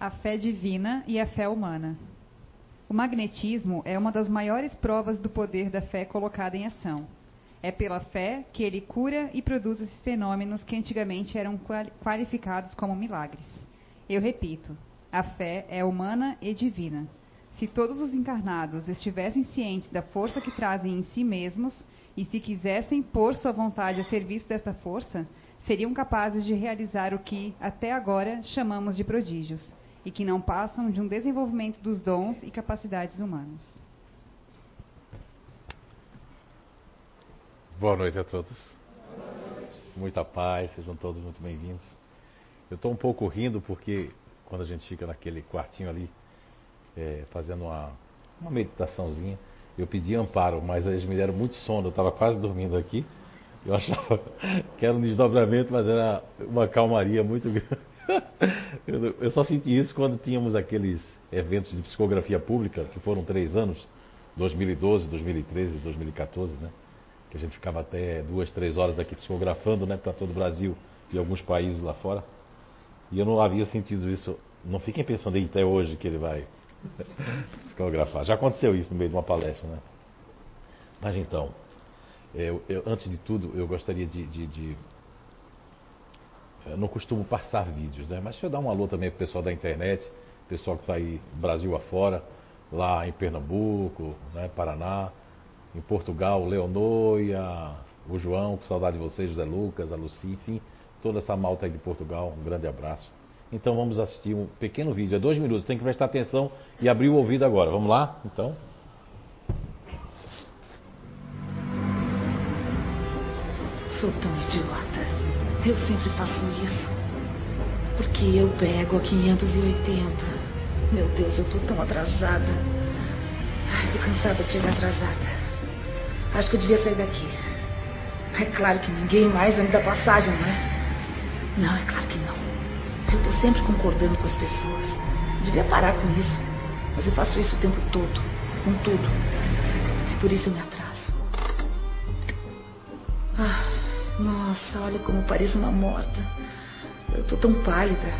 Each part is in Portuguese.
a fé divina e a fé humana. O magnetismo é uma das maiores provas do poder da fé colocada em ação. É pela fé que ele cura e produz esses fenômenos que antigamente eram qualificados como milagres. Eu repito, a fé é humana e divina. Se todos os encarnados estivessem cientes da força que trazem em si mesmos e se quisessem pôr sua vontade a serviço desta força, seriam capazes de realizar o que, até agora, chamamos de prodígios, e que não passam de um desenvolvimento dos dons e capacidades humanos. Boa noite a todos. Muita paz, sejam todos muito bem-vindos. Eu estou um pouco rindo porque quando a gente fica naquele quartinho ali, é, fazendo uma, uma meditaçãozinha, eu pedi amparo, mas eles me deram muito sono, eu estava quase dormindo aqui. Eu achava que era um desdobramento, mas era uma calmaria muito grande. Eu só senti isso quando tínhamos aqueles eventos de psicografia pública, que foram três anos, 2012, 2013, 2014, né? Que a gente ficava até duas, três horas aqui psicografando, né? Para todo o Brasil e alguns países lá fora. E eu não havia sentido isso. Não fiquem pensando aí até hoje que ele vai psicografar. Já aconteceu isso no meio de uma palestra, né? Mas então, eu, eu, antes de tudo, eu gostaria de, de, de eu não costumo passar vídeos, né? Mas deixa eu dar um alô também para o pessoal da internet, pessoal que está aí Brasil afora, lá em Pernambuco, né, Paraná, em Portugal, Leonor o João, com saudade de vocês, José Lucas, a Luci, enfim, toda essa malta aí de Portugal, um grande abraço. Então vamos assistir um pequeno vídeo, é dois minutos, tem que prestar atenção e abrir o ouvido agora. Vamos lá? Então. Sou tão idiota. Eu sempre faço isso. Porque eu pego a 580. Meu Deus, eu tô tão atrasada. Ai, tô cansada de chegar atrasada. Acho que eu devia sair daqui. É claro que ninguém mais vai me dar passagem, não é? Não, é claro que não. Eu tô sempre concordando com as pessoas. Devia parar com isso. Mas eu faço isso o tempo todo. Com tudo. E por isso eu me atraso. Ah. Nossa, olha como pareço uma morta. Eu tô tão pálida.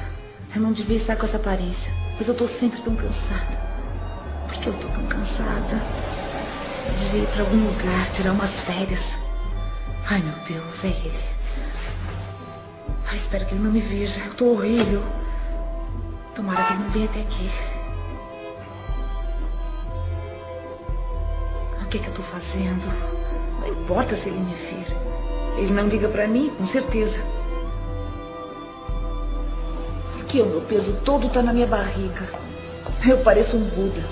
Eu não devia estar com essa aparência. Mas eu tô sempre tão cansada. Por que eu tô tão cansada? Eu devia ir pra algum lugar, tirar umas férias. Ai, meu Deus, é ele. Ai, espero que ele não me veja. Eu tô horrível. Tomara que ele não venha até aqui. O que é que eu tô fazendo? Não importa se ele me vir. Ele não liga para mim, com certeza. Porque o meu peso todo está na minha barriga. Eu pareço um Buda,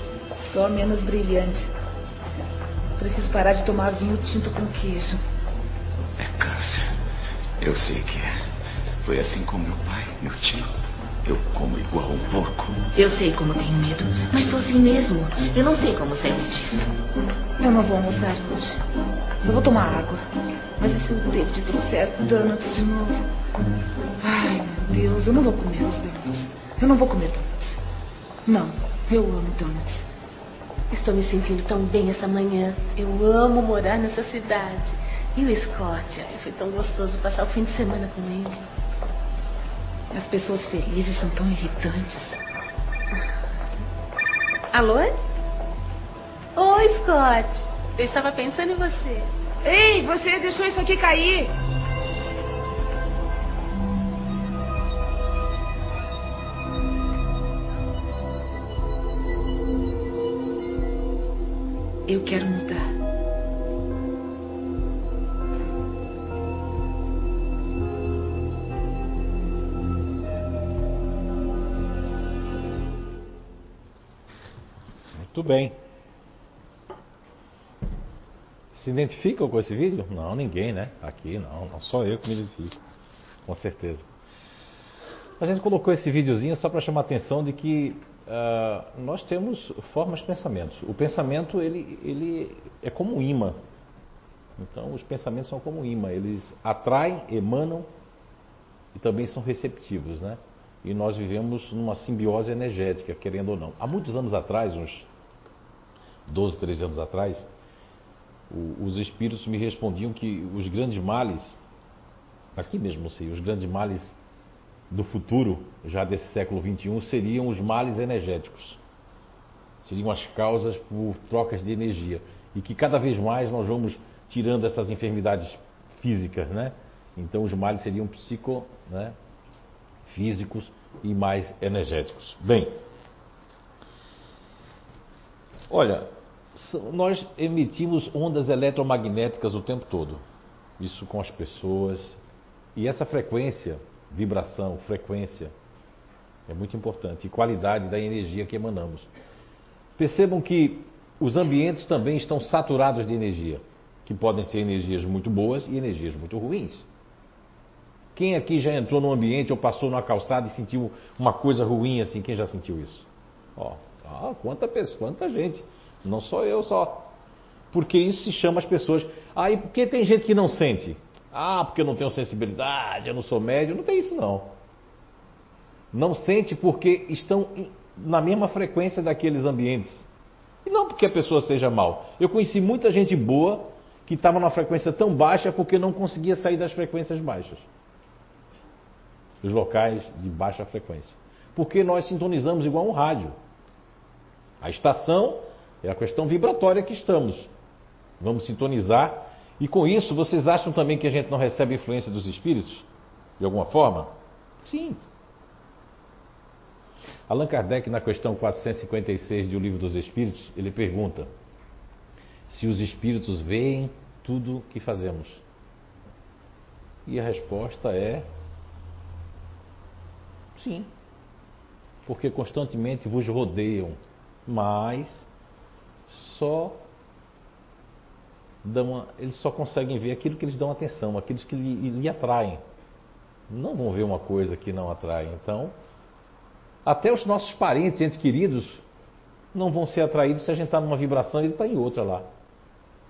só menos brilhante. Preciso parar de tomar vinho tinto com queijo. É câncer. Eu sei que é. Foi assim com meu pai, meu tio. Eu como igual um porco. Eu sei como tenho medo, mas sou assim mesmo. Eu não sei como sair disso. Eu não vou almoçar hoje. Só vou tomar água. Mas e se o David trouxer donuts de novo? Ai, meu Deus, eu não vou comer os donuts. Eu não vou comer donuts. Não, eu amo donuts. Estou me sentindo tão bem essa manhã. Eu amo morar nessa cidade. E o Scott? Ai, foi tão gostoso passar o fim de semana com ele. As pessoas felizes são tão irritantes. Alô? Oi, Scott. Eu estava pensando em você. Ei, você deixou isso aqui cair. Eu quero mudar. Muito bem. Se identificam com esse vídeo? Não, ninguém, né? Aqui não, não só eu que me identifico, com certeza. A gente colocou esse videozinho só para chamar a atenção de que uh, nós temos formas de pensamento. O pensamento ele, ele é como um imã. Então os pensamentos são como um imã, eles atraem, emanam e também são receptivos, né? E nós vivemos numa simbiose energética, querendo ou não. Há muitos anos atrás, uns 12, 13 anos atrás, os espíritos me respondiam que os grandes males, aqui mesmo não sei, os grandes males do futuro, já desse século XXI, seriam os males energéticos. Seriam as causas por trocas de energia. E que cada vez mais nós vamos tirando essas enfermidades físicas, né? Então os males seriam psico, né? físicos e mais energéticos. Bem, olha, nós emitimos ondas eletromagnéticas o tempo todo. Isso com as pessoas. E essa frequência, vibração, frequência, é muito importante. E qualidade da energia que emanamos. Percebam que os ambientes também estão saturados de energia, que podem ser energias muito boas e energias muito ruins. Quem aqui já entrou num ambiente ou passou numa calçada e sentiu uma coisa ruim assim? Quem já sentiu isso? Ó, ah, quanta, quanta gente. Não sou eu só. Porque isso se chama as pessoas. Aí, ah, por que tem gente que não sente? Ah, porque eu não tenho sensibilidade, eu não sou médio. Não tem isso, não. Não sente porque estão na mesma frequência daqueles ambientes. E não porque a pessoa seja mal. Eu conheci muita gente boa que estava numa frequência tão baixa porque não conseguia sair das frequências baixas. Os locais de baixa frequência. Porque nós sintonizamos igual um rádio. A estação é a questão vibratória que estamos. Vamos sintonizar. E com isso, vocês acham também que a gente não recebe influência dos espíritos? De alguma forma? Sim. Allan Kardec, na questão 456 do Livro dos Espíritos, ele pergunta se os espíritos veem tudo que fazemos. E a resposta é sim. Porque constantemente vos rodeiam, mas só dão, eles só conseguem ver aquilo que eles dão atenção, aqueles que lhe, lhe atraem. Não vão ver uma coisa que não atrai. Então, até os nossos parentes, entes queridos, não vão ser atraídos se a gente está numa vibração e ele está em outra lá.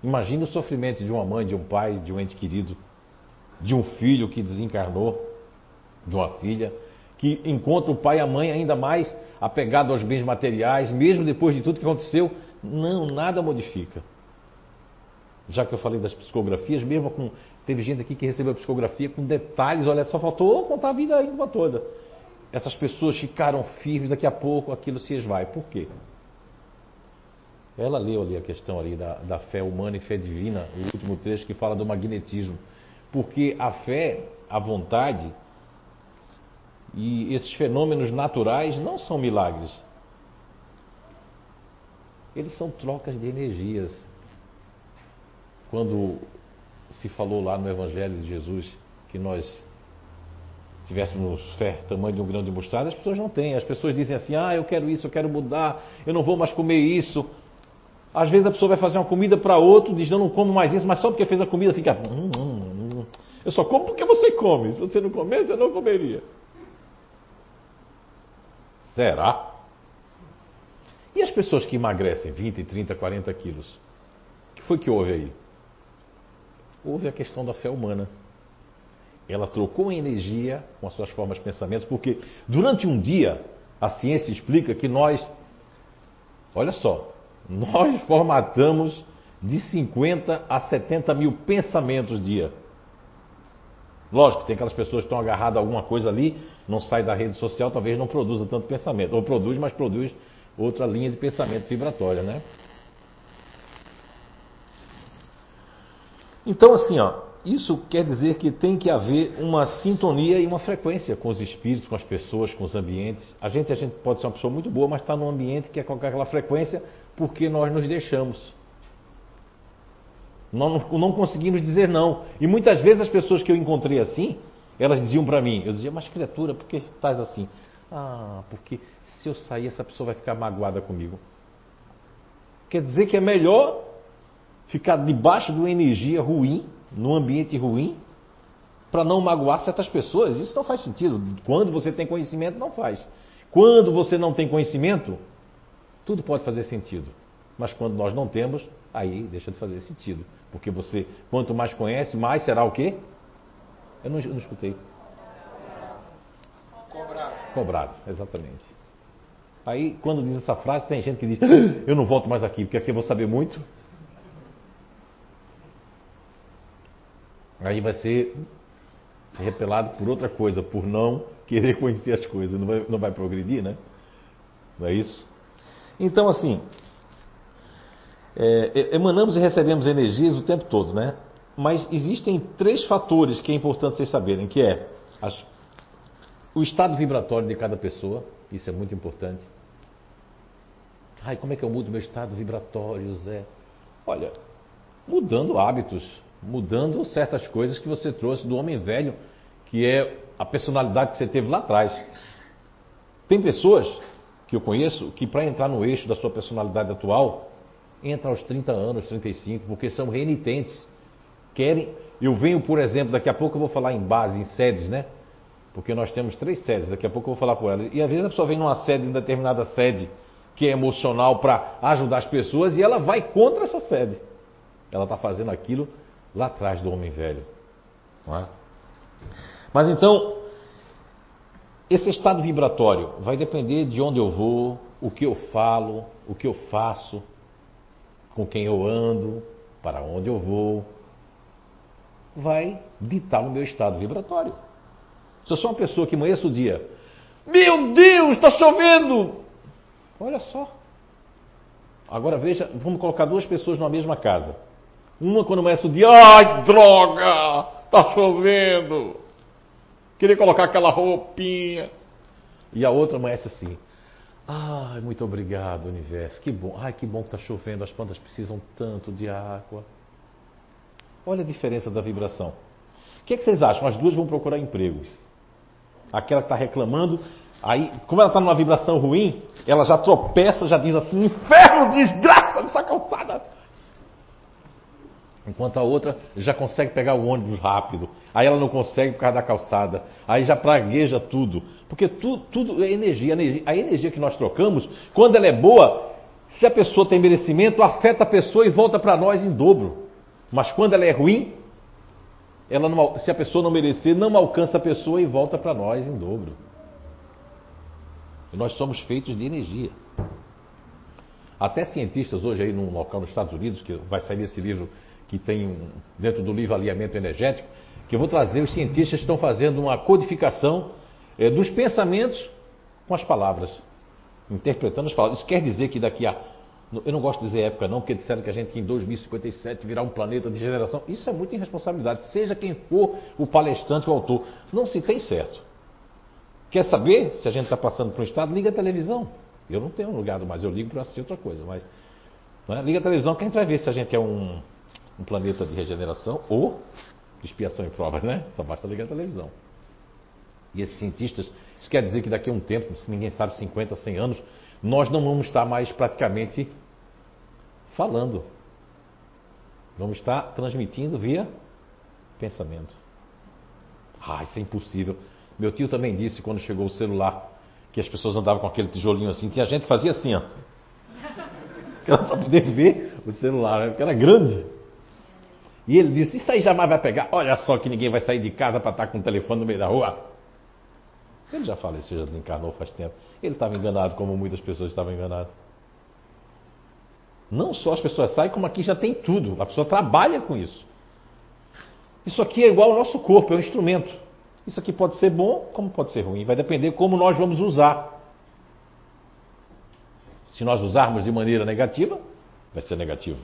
Imagina o sofrimento de uma mãe, de um pai, de um ente querido, de um filho que desencarnou, de uma filha, que encontra o pai e a mãe ainda mais apegado aos bens materiais, mesmo depois de tudo que aconteceu. Não, nada modifica. Já que eu falei das psicografias, mesmo com. Teve gente aqui que recebeu a psicografia com detalhes, olha, só faltou contar a vida íntima toda essas pessoas ficaram firmes, daqui a pouco aquilo se esvai. Por quê? Ela leu ali a questão ali da, da fé humana e fé divina, o último trecho que fala do magnetismo. Porque a fé, a vontade e esses fenômenos naturais não são milagres. Eles são trocas de energias. Quando se falou lá no Evangelho de Jesus que nós tivéssemos fé tamanho de um grão de mostarda, as pessoas não têm. As pessoas dizem assim: ah, eu quero isso, eu quero mudar, eu não vou mais comer isso. Às vezes a pessoa vai fazer uma comida para outro, diz: eu não como mais isso, mas só porque fez a comida fica. Hum, hum, hum. Eu só como porque você come. Se você não comesse, eu não comeria. Será? E as pessoas que emagrecem 20, 30, 40 quilos? O que foi que houve aí? Houve a questão da fé humana. Ela trocou energia com as suas formas de pensamento, porque durante um dia a ciência explica que nós, olha só, nós formatamos de 50 a 70 mil pensamentos dia. Lógico, tem aquelas pessoas que estão agarradas a alguma coisa ali, não sai da rede social, talvez não produza tanto pensamento. Ou produz, mas produz outra linha de pensamento vibratória, né? Então, assim, ó, isso quer dizer que tem que haver uma sintonia e uma frequência com os espíritos, com as pessoas, com os ambientes. A gente, a gente pode ser uma pessoa muito boa, mas está num ambiente que é com aquela frequência porque nós nos deixamos. Nós não, não conseguimos dizer não. E muitas vezes as pessoas que eu encontrei assim, elas diziam para mim, eu dizia, mas criatura, por que estás assim? Ah, porque se eu sair, essa pessoa vai ficar magoada comigo. Quer dizer que é melhor ficar debaixo de uma energia ruim num ambiente ruim para não magoar certas pessoas. Isso não faz sentido. Quando você tem conhecimento, não faz. Quando você não tem conhecimento, tudo pode fazer sentido. Mas quando nós não temos, aí deixa de fazer sentido. Porque você, quanto mais conhece, mais será o quê? Eu não, eu não escutei. Cobrado. Exatamente. Aí, quando diz essa frase, tem gente que diz: Eu não volto mais aqui, porque aqui eu vou saber muito. Aí vai ser repelado por outra coisa, por não querer conhecer as coisas, não vai, não vai progredir, né? Não é isso? Então, assim, é, é, emanamos e recebemos energias o tempo todo, né? Mas existem três fatores que é importante vocês saberem, que é as, o estado vibratório de cada pessoa, isso é muito importante. Ai, como é que eu mudo meu estado vibratório, Zé? Olha, mudando hábitos, mudando certas coisas que você trouxe do homem velho, que é a personalidade que você teve lá atrás. Tem pessoas que eu conheço que para entrar no eixo da sua personalidade atual, entra aos 30 anos, 35, porque são renitentes. Querem. Eu venho, por exemplo, daqui a pouco eu vou falar em base, em sedes, né? Porque nós temos três sedes, daqui a pouco eu vou falar por elas. E às vezes a pessoa vem numa sede, em determinada sede, que é emocional para ajudar as pessoas, e ela vai contra essa sede. Ela está fazendo aquilo lá atrás do homem velho. É? Mas então, esse estado vibratório vai depender de onde eu vou, o que eu falo, o que eu faço, com quem eu ando, para onde eu vou. Vai ditar o meu estado vibratório. Se eu sou uma pessoa que amanhece o dia, meu Deus, está chovendo! Olha só. Agora veja, vamos colocar duas pessoas numa mesma casa. Uma quando amanhece o dia, ai droga, está chovendo. Queria colocar aquela roupinha. E a outra amanhece assim, ai muito obrigado universo, que bom, ai que bom que está chovendo, as plantas precisam tanto de água. Olha a diferença da vibração. O que, é que vocês acham? As duas vão procurar emprego. Aquela que está reclamando, aí, como ela está numa vibração ruim, ela já tropeça, já diz assim: inferno, desgraça dessa calçada. Enquanto a outra já consegue pegar o ônibus rápido. Aí ela não consegue por causa da calçada. Aí já pragueja tudo. Porque tudo, tudo é energia. A energia que nós trocamos, quando ela é boa, se a pessoa tem merecimento, afeta a pessoa e volta para nós em dobro. Mas quando ela é ruim, ela não, se a pessoa não merecer, não alcança a pessoa e volta para nós em dobro. E nós somos feitos de energia. Até cientistas hoje aí num local nos Estados Unidos, que vai sair esse livro que tem um, dentro do livro Alinhamento Energético, que eu vou trazer, os cientistas estão fazendo uma codificação é, dos pensamentos com as palavras, interpretando as palavras. Isso quer dizer que daqui a. Eu não gosto de dizer época, não, porque disseram que a gente em 2057 virá um planeta de generação. Isso é muita irresponsabilidade, seja quem for o palestrante, o autor. Não se tem certo. Quer saber se a gente está passando por um estado? Liga a televisão. Eu não tenho lugar mais, eu ligo para assistir outra coisa. Mas, é? Liga a televisão que a gente vai ver se a gente é um, um planeta de regeneração ou de expiação em provas, né? Só basta ligar a televisão. E esses cientistas, isso quer dizer que daqui a um tempo, se ninguém sabe, 50, 100 anos, nós não vamos estar mais praticamente falando. Vamos estar transmitindo via pensamento. Ah, isso é impossível. Meu tio também disse quando chegou o celular que as pessoas andavam com aquele tijolinho assim. Tinha gente que fazia assim, ó. Para poder ver o celular, né? porque era grande. E ele disse: Isso aí jamais vai pegar. Olha só que ninguém vai sair de casa para estar com o telefone no meio da rua. Ele já faleceu, já desencarnou faz tempo. Ele estava enganado, como muitas pessoas estavam enganadas. Não só as pessoas saem, como aqui já tem tudo. A pessoa trabalha com isso. Isso aqui é igual ao nosso corpo, é um instrumento. Isso aqui pode ser bom, como pode ser ruim. Vai depender como nós vamos usar. Se nós usarmos de maneira negativa, vai ser negativo.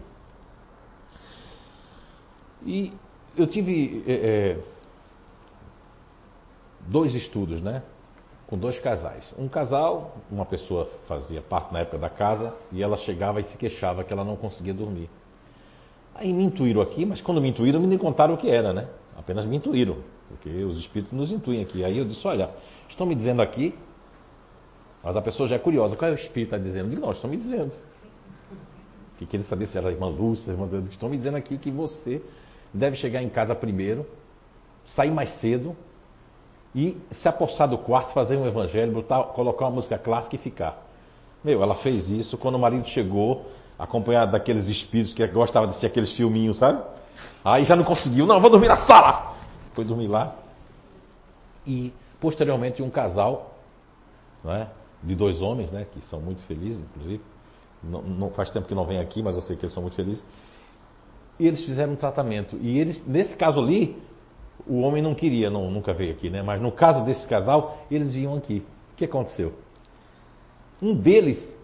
E eu tive é, é, dois estudos, né? Com dois casais. Um casal, uma pessoa fazia parte na época da casa e ela chegava e se queixava que ela não conseguia dormir. Aí me intuíram aqui, mas quando me intuíram, me contaram o que era, né? Apenas me intuíram, porque os espíritos nos intuem aqui. Aí eu disse: Olha, estão me dizendo aqui, mas a pessoa já é curiosa, qual é o espírito está dizendo? Eu digo: Não, estão me dizendo. Que queria saber se era a irmã Lúcia, a irmã Deus, estão me dizendo aqui que você deve chegar em casa primeiro, sair mais cedo e se apossar do quarto, fazer um evangelho, botar, colocar uma música clássica e ficar. Meu, ela fez isso quando o marido chegou, acompanhado daqueles espíritos que gostava de ser aqueles filminhos, sabe? Aí já não conseguiu, não, vou dormir na sala! Foi dormir lá. E posteriormente um casal, não é? de dois homens, né, que são muito felizes, inclusive. Não, não, faz tempo que não vem aqui, mas eu sei que eles são muito felizes. E eles fizeram um tratamento. E eles, nesse caso ali, o homem não queria, não, nunca veio aqui, né? Mas no caso desse casal, eles vinham aqui. O que aconteceu? Um deles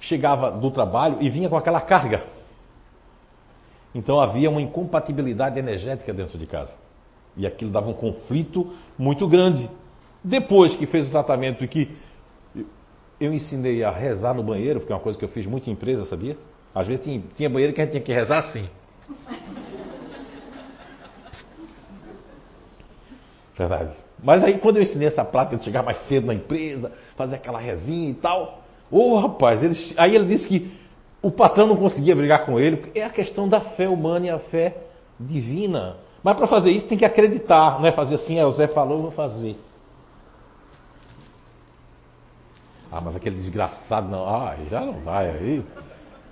chegava do trabalho e vinha com aquela carga. Então havia uma incompatibilidade energética dentro de casa. E aquilo dava um conflito muito grande. Depois que fez o tratamento e que eu ensinei a rezar no banheiro, porque é uma coisa que eu fiz muito em empresa, sabia? Às vezes tinha, banheiro que a gente tinha que rezar assim. Verdade. Mas aí quando eu ensinei essa prática de chegar mais cedo na empresa, fazer aquela rezinha e tal, ô oh, rapaz, ele, aí ele disse que o patrão não conseguia brigar com ele, é a questão da fé humana e a fé divina. Mas para fazer isso tem que acreditar, não é fazer assim, é, o Zé falou, eu vou fazer. Ah, mas aquele desgraçado não, ah, já não vai aí.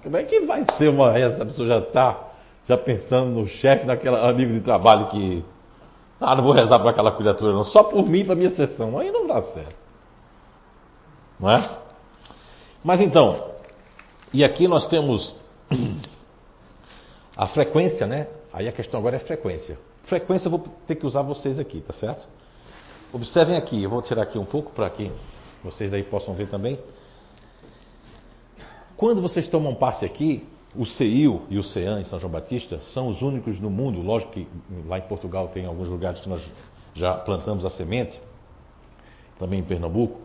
Como é que vai ser uma essa pessoa já está já pensando no chefe daquele amigo de trabalho que ah, não vou rezar para aquela criatura não, só por mim para minha sessão. Aí não dá certo. Não é? Mas então, e aqui nós temos a frequência, né? Aí a questão agora é frequência. Frequência eu vou ter que usar vocês aqui, tá certo? Observem aqui, eu vou tirar aqui um pouco para que vocês daí possam ver também. Quando vocês tomam passe aqui, o CEIU e o CEAN em São João Batista são os únicos no mundo, lógico que lá em Portugal tem alguns lugares que nós já plantamos a semente, também em Pernambuco,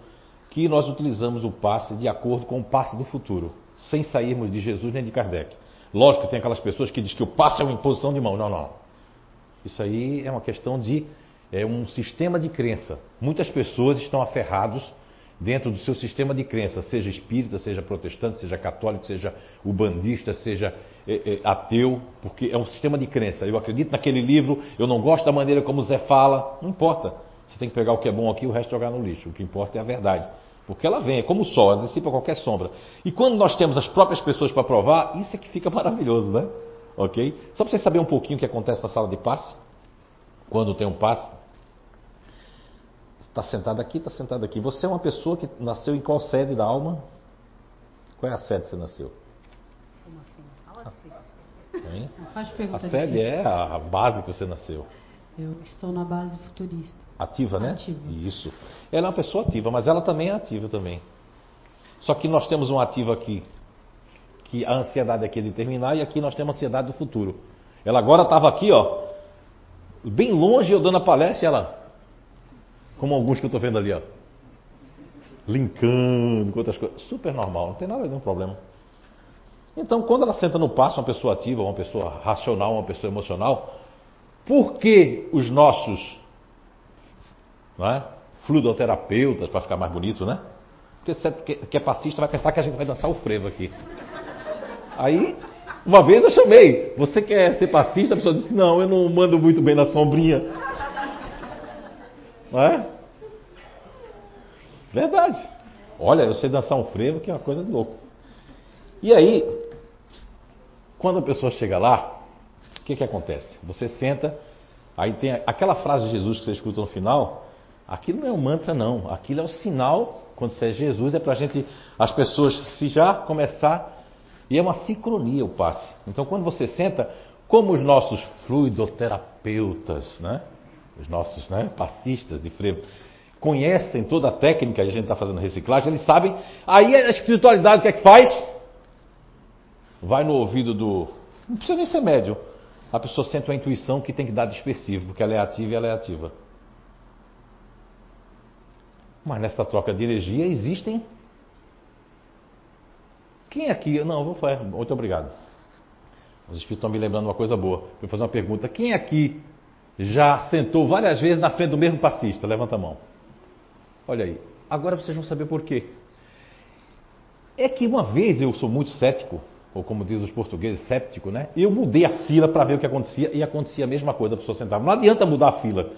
que nós utilizamos o passe de acordo com o passe do futuro, sem sairmos de Jesus nem de Kardec. Lógico que tem aquelas pessoas que dizem que o passe é uma imposição de mão. Não, não. Isso aí é uma questão de é um sistema de crença. Muitas pessoas estão aferrados dentro do seu sistema de crença, seja espírita, seja protestante, seja católico, seja ubandista, seja é, é, ateu, porque é um sistema de crença. Eu acredito naquele livro, eu não gosto da maneira como o Zé fala, não importa. Você tem que pegar o que é bom aqui e o resto jogar no lixo. O que importa é a verdade. Porque ela vem, é como o sol, ela dissipa qualquer sombra. E quando nós temos as próprias pessoas para provar, isso é que fica maravilhoso, né? Ok? Só para vocês saberem um pouquinho o que acontece na sala de passe, quando tem um passe, Está sentado aqui, está sentado aqui. Você é uma pessoa que nasceu em qual sede da alma? Qual é a sede que você nasceu? Como assim? Fala difícil. Faz pergunta a sede difícil. é a base que você nasceu. Eu estou na base futurista. Ativa, né? Ativa. Isso. Ela é uma pessoa ativa, mas ela também é ativa também. Só que nós temos um ativo aqui, que a ansiedade aqui é determinar, e aqui nós temos a ansiedade do futuro. Ela agora estava aqui, ó, bem longe eu dando a palestra, e ela como alguns que eu estou vendo ali, ó. Linkando com outras coisas. Super normal, não tem nada de um problema. Então, quando ela senta no passo, uma pessoa ativa, uma pessoa racional, uma pessoa emocional, por que os nossos não é, fluidoterapeutas, para ficar mais bonito, né? Porque você que é passista vai pensar que a gente vai dançar o frevo aqui. Aí, uma vez eu chamei, você quer ser passista? A pessoa disse, não, eu não mando muito bem na sombrinha. Não é? Verdade. Olha, eu sei dançar um frevo que é uma coisa de louco. E aí, quando a pessoa chega lá, o que, que acontece? Você senta, aí tem aquela frase de Jesus que você escuta no final, aquilo não é um mantra não, aquilo é o sinal, quando você é Jesus, é para a gente, as pessoas se já começar, e é uma sincronia o passe. Então quando você senta, como os nossos fluidoterapeutas, né? Os nossos né, passistas de frevo, conhecem toda a técnica que a gente está fazendo reciclagem, eles sabem. Aí a espiritualidade o que é que faz? Vai no ouvido do. Não precisa nem ser médium. A pessoa sente uma intuição que tem que dar de específico, porque ela é ativa e ela é ativa. Mas nessa troca de energia existem. Quem aqui. Não, vou falar. Muito obrigado. Os espíritos estão me lembrando uma coisa boa. Vou fazer uma pergunta. Quem aqui já sentou várias vezes na frente do mesmo passista? Levanta a mão. Olha aí. Agora vocês vão saber por quê. É que uma vez eu sou muito cético, ou como diz os portugueses, séptico, né? Eu mudei a fila para ver o que acontecia e acontecia a mesma coisa, a pessoa sentava. Não adianta mudar a fila,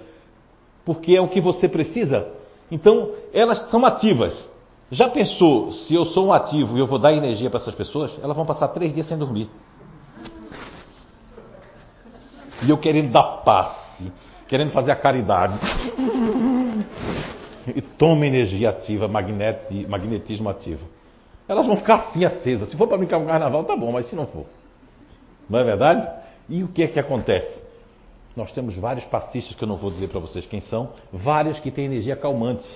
porque é o que você precisa. Então, elas são ativas. Já pensou, se eu sou um ativo e eu vou dar energia para essas pessoas, elas vão passar três dias sem dormir. E eu querendo dar passe, querendo fazer a caridade. E toma energia ativa, magnetismo ativo. Elas vão ficar assim acesas. Se for para brincar com carnaval, tá bom, mas se não for. Não é verdade? E o que é que acontece? Nós temos vários passistas, que eu não vou dizer para vocês quem são, vários que têm energia calmante.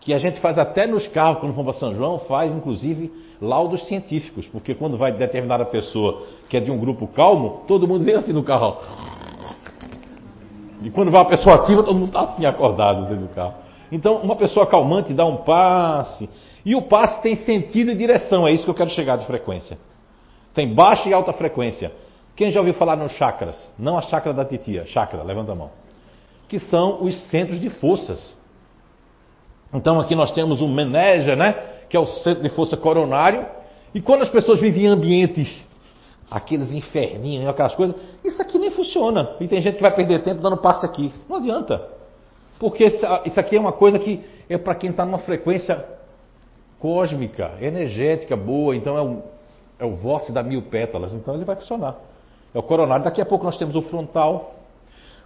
Que a gente faz até nos carros, quando vamos para São João, faz inclusive laudos científicos, porque quando vai determinada pessoa que é de um grupo calmo, todo mundo vem assim no carro. E quando vai uma pessoa ativa, todo mundo está assim acordado dentro do carro. Então, uma pessoa calmante dá um passe. E o passe tem sentido e direção, é isso que eu quero chegar de frequência. Tem baixa e alta frequência. Quem já ouviu falar nos chakras? Não a chakra da titia, chakra, levanta a mão. Que são os centros de forças. Então aqui nós temos o Menégia, né? Que é o centro de força coronário. E quando as pessoas vivem em ambientes, aqueles inferninhos, aquelas coisas, isso aqui nem funciona. E tem gente que vai perder tempo dando passe aqui. Não adianta. Porque isso aqui é uma coisa que é para quem está numa frequência cósmica, energética, boa. Então é o, é o vórtice da mil pétalas. Então ele vai funcionar. É o coronário. Daqui a pouco nós temos o frontal.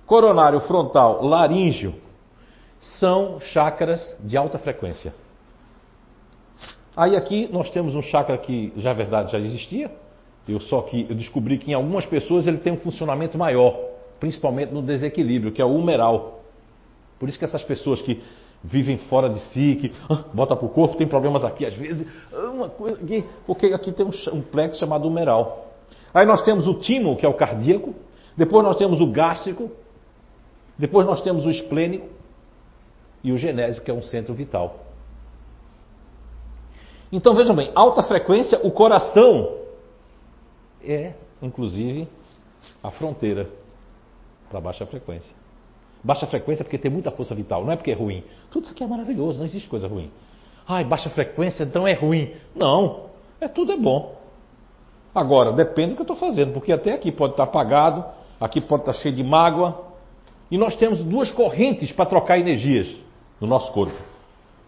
Coronário, frontal, laríngeo são chakras de alta frequência. Aí aqui nós temos um chakra que já verdade já existia. Eu só que eu descobri que em algumas pessoas ele tem um funcionamento maior, principalmente no desequilíbrio, que é o humeral. Por isso que essas pessoas que vivem fora de si, que ah, bota para o corpo, tem problemas aqui às vezes, ah, uma coisa aqui, porque aqui tem um, um plexo chamado humeral. Aí nós temos o timo, que é o cardíaco, depois nós temos o gástrico, depois nós temos o esplênico e o genésio, que é um centro vital. Então vejam bem, alta frequência, o coração é, inclusive, a fronteira para baixa frequência. Baixa frequência porque tem muita força vital, não é porque é ruim. Tudo isso aqui é maravilhoso, não existe coisa ruim. Ai, baixa frequência, então é ruim. Não, é tudo é bom. Agora, depende do que eu estou fazendo, porque até aqui pode estar apagado, aqui pode estar cheio de mágoa. E nós temos duas correntes para trocar energias no nosso corpo.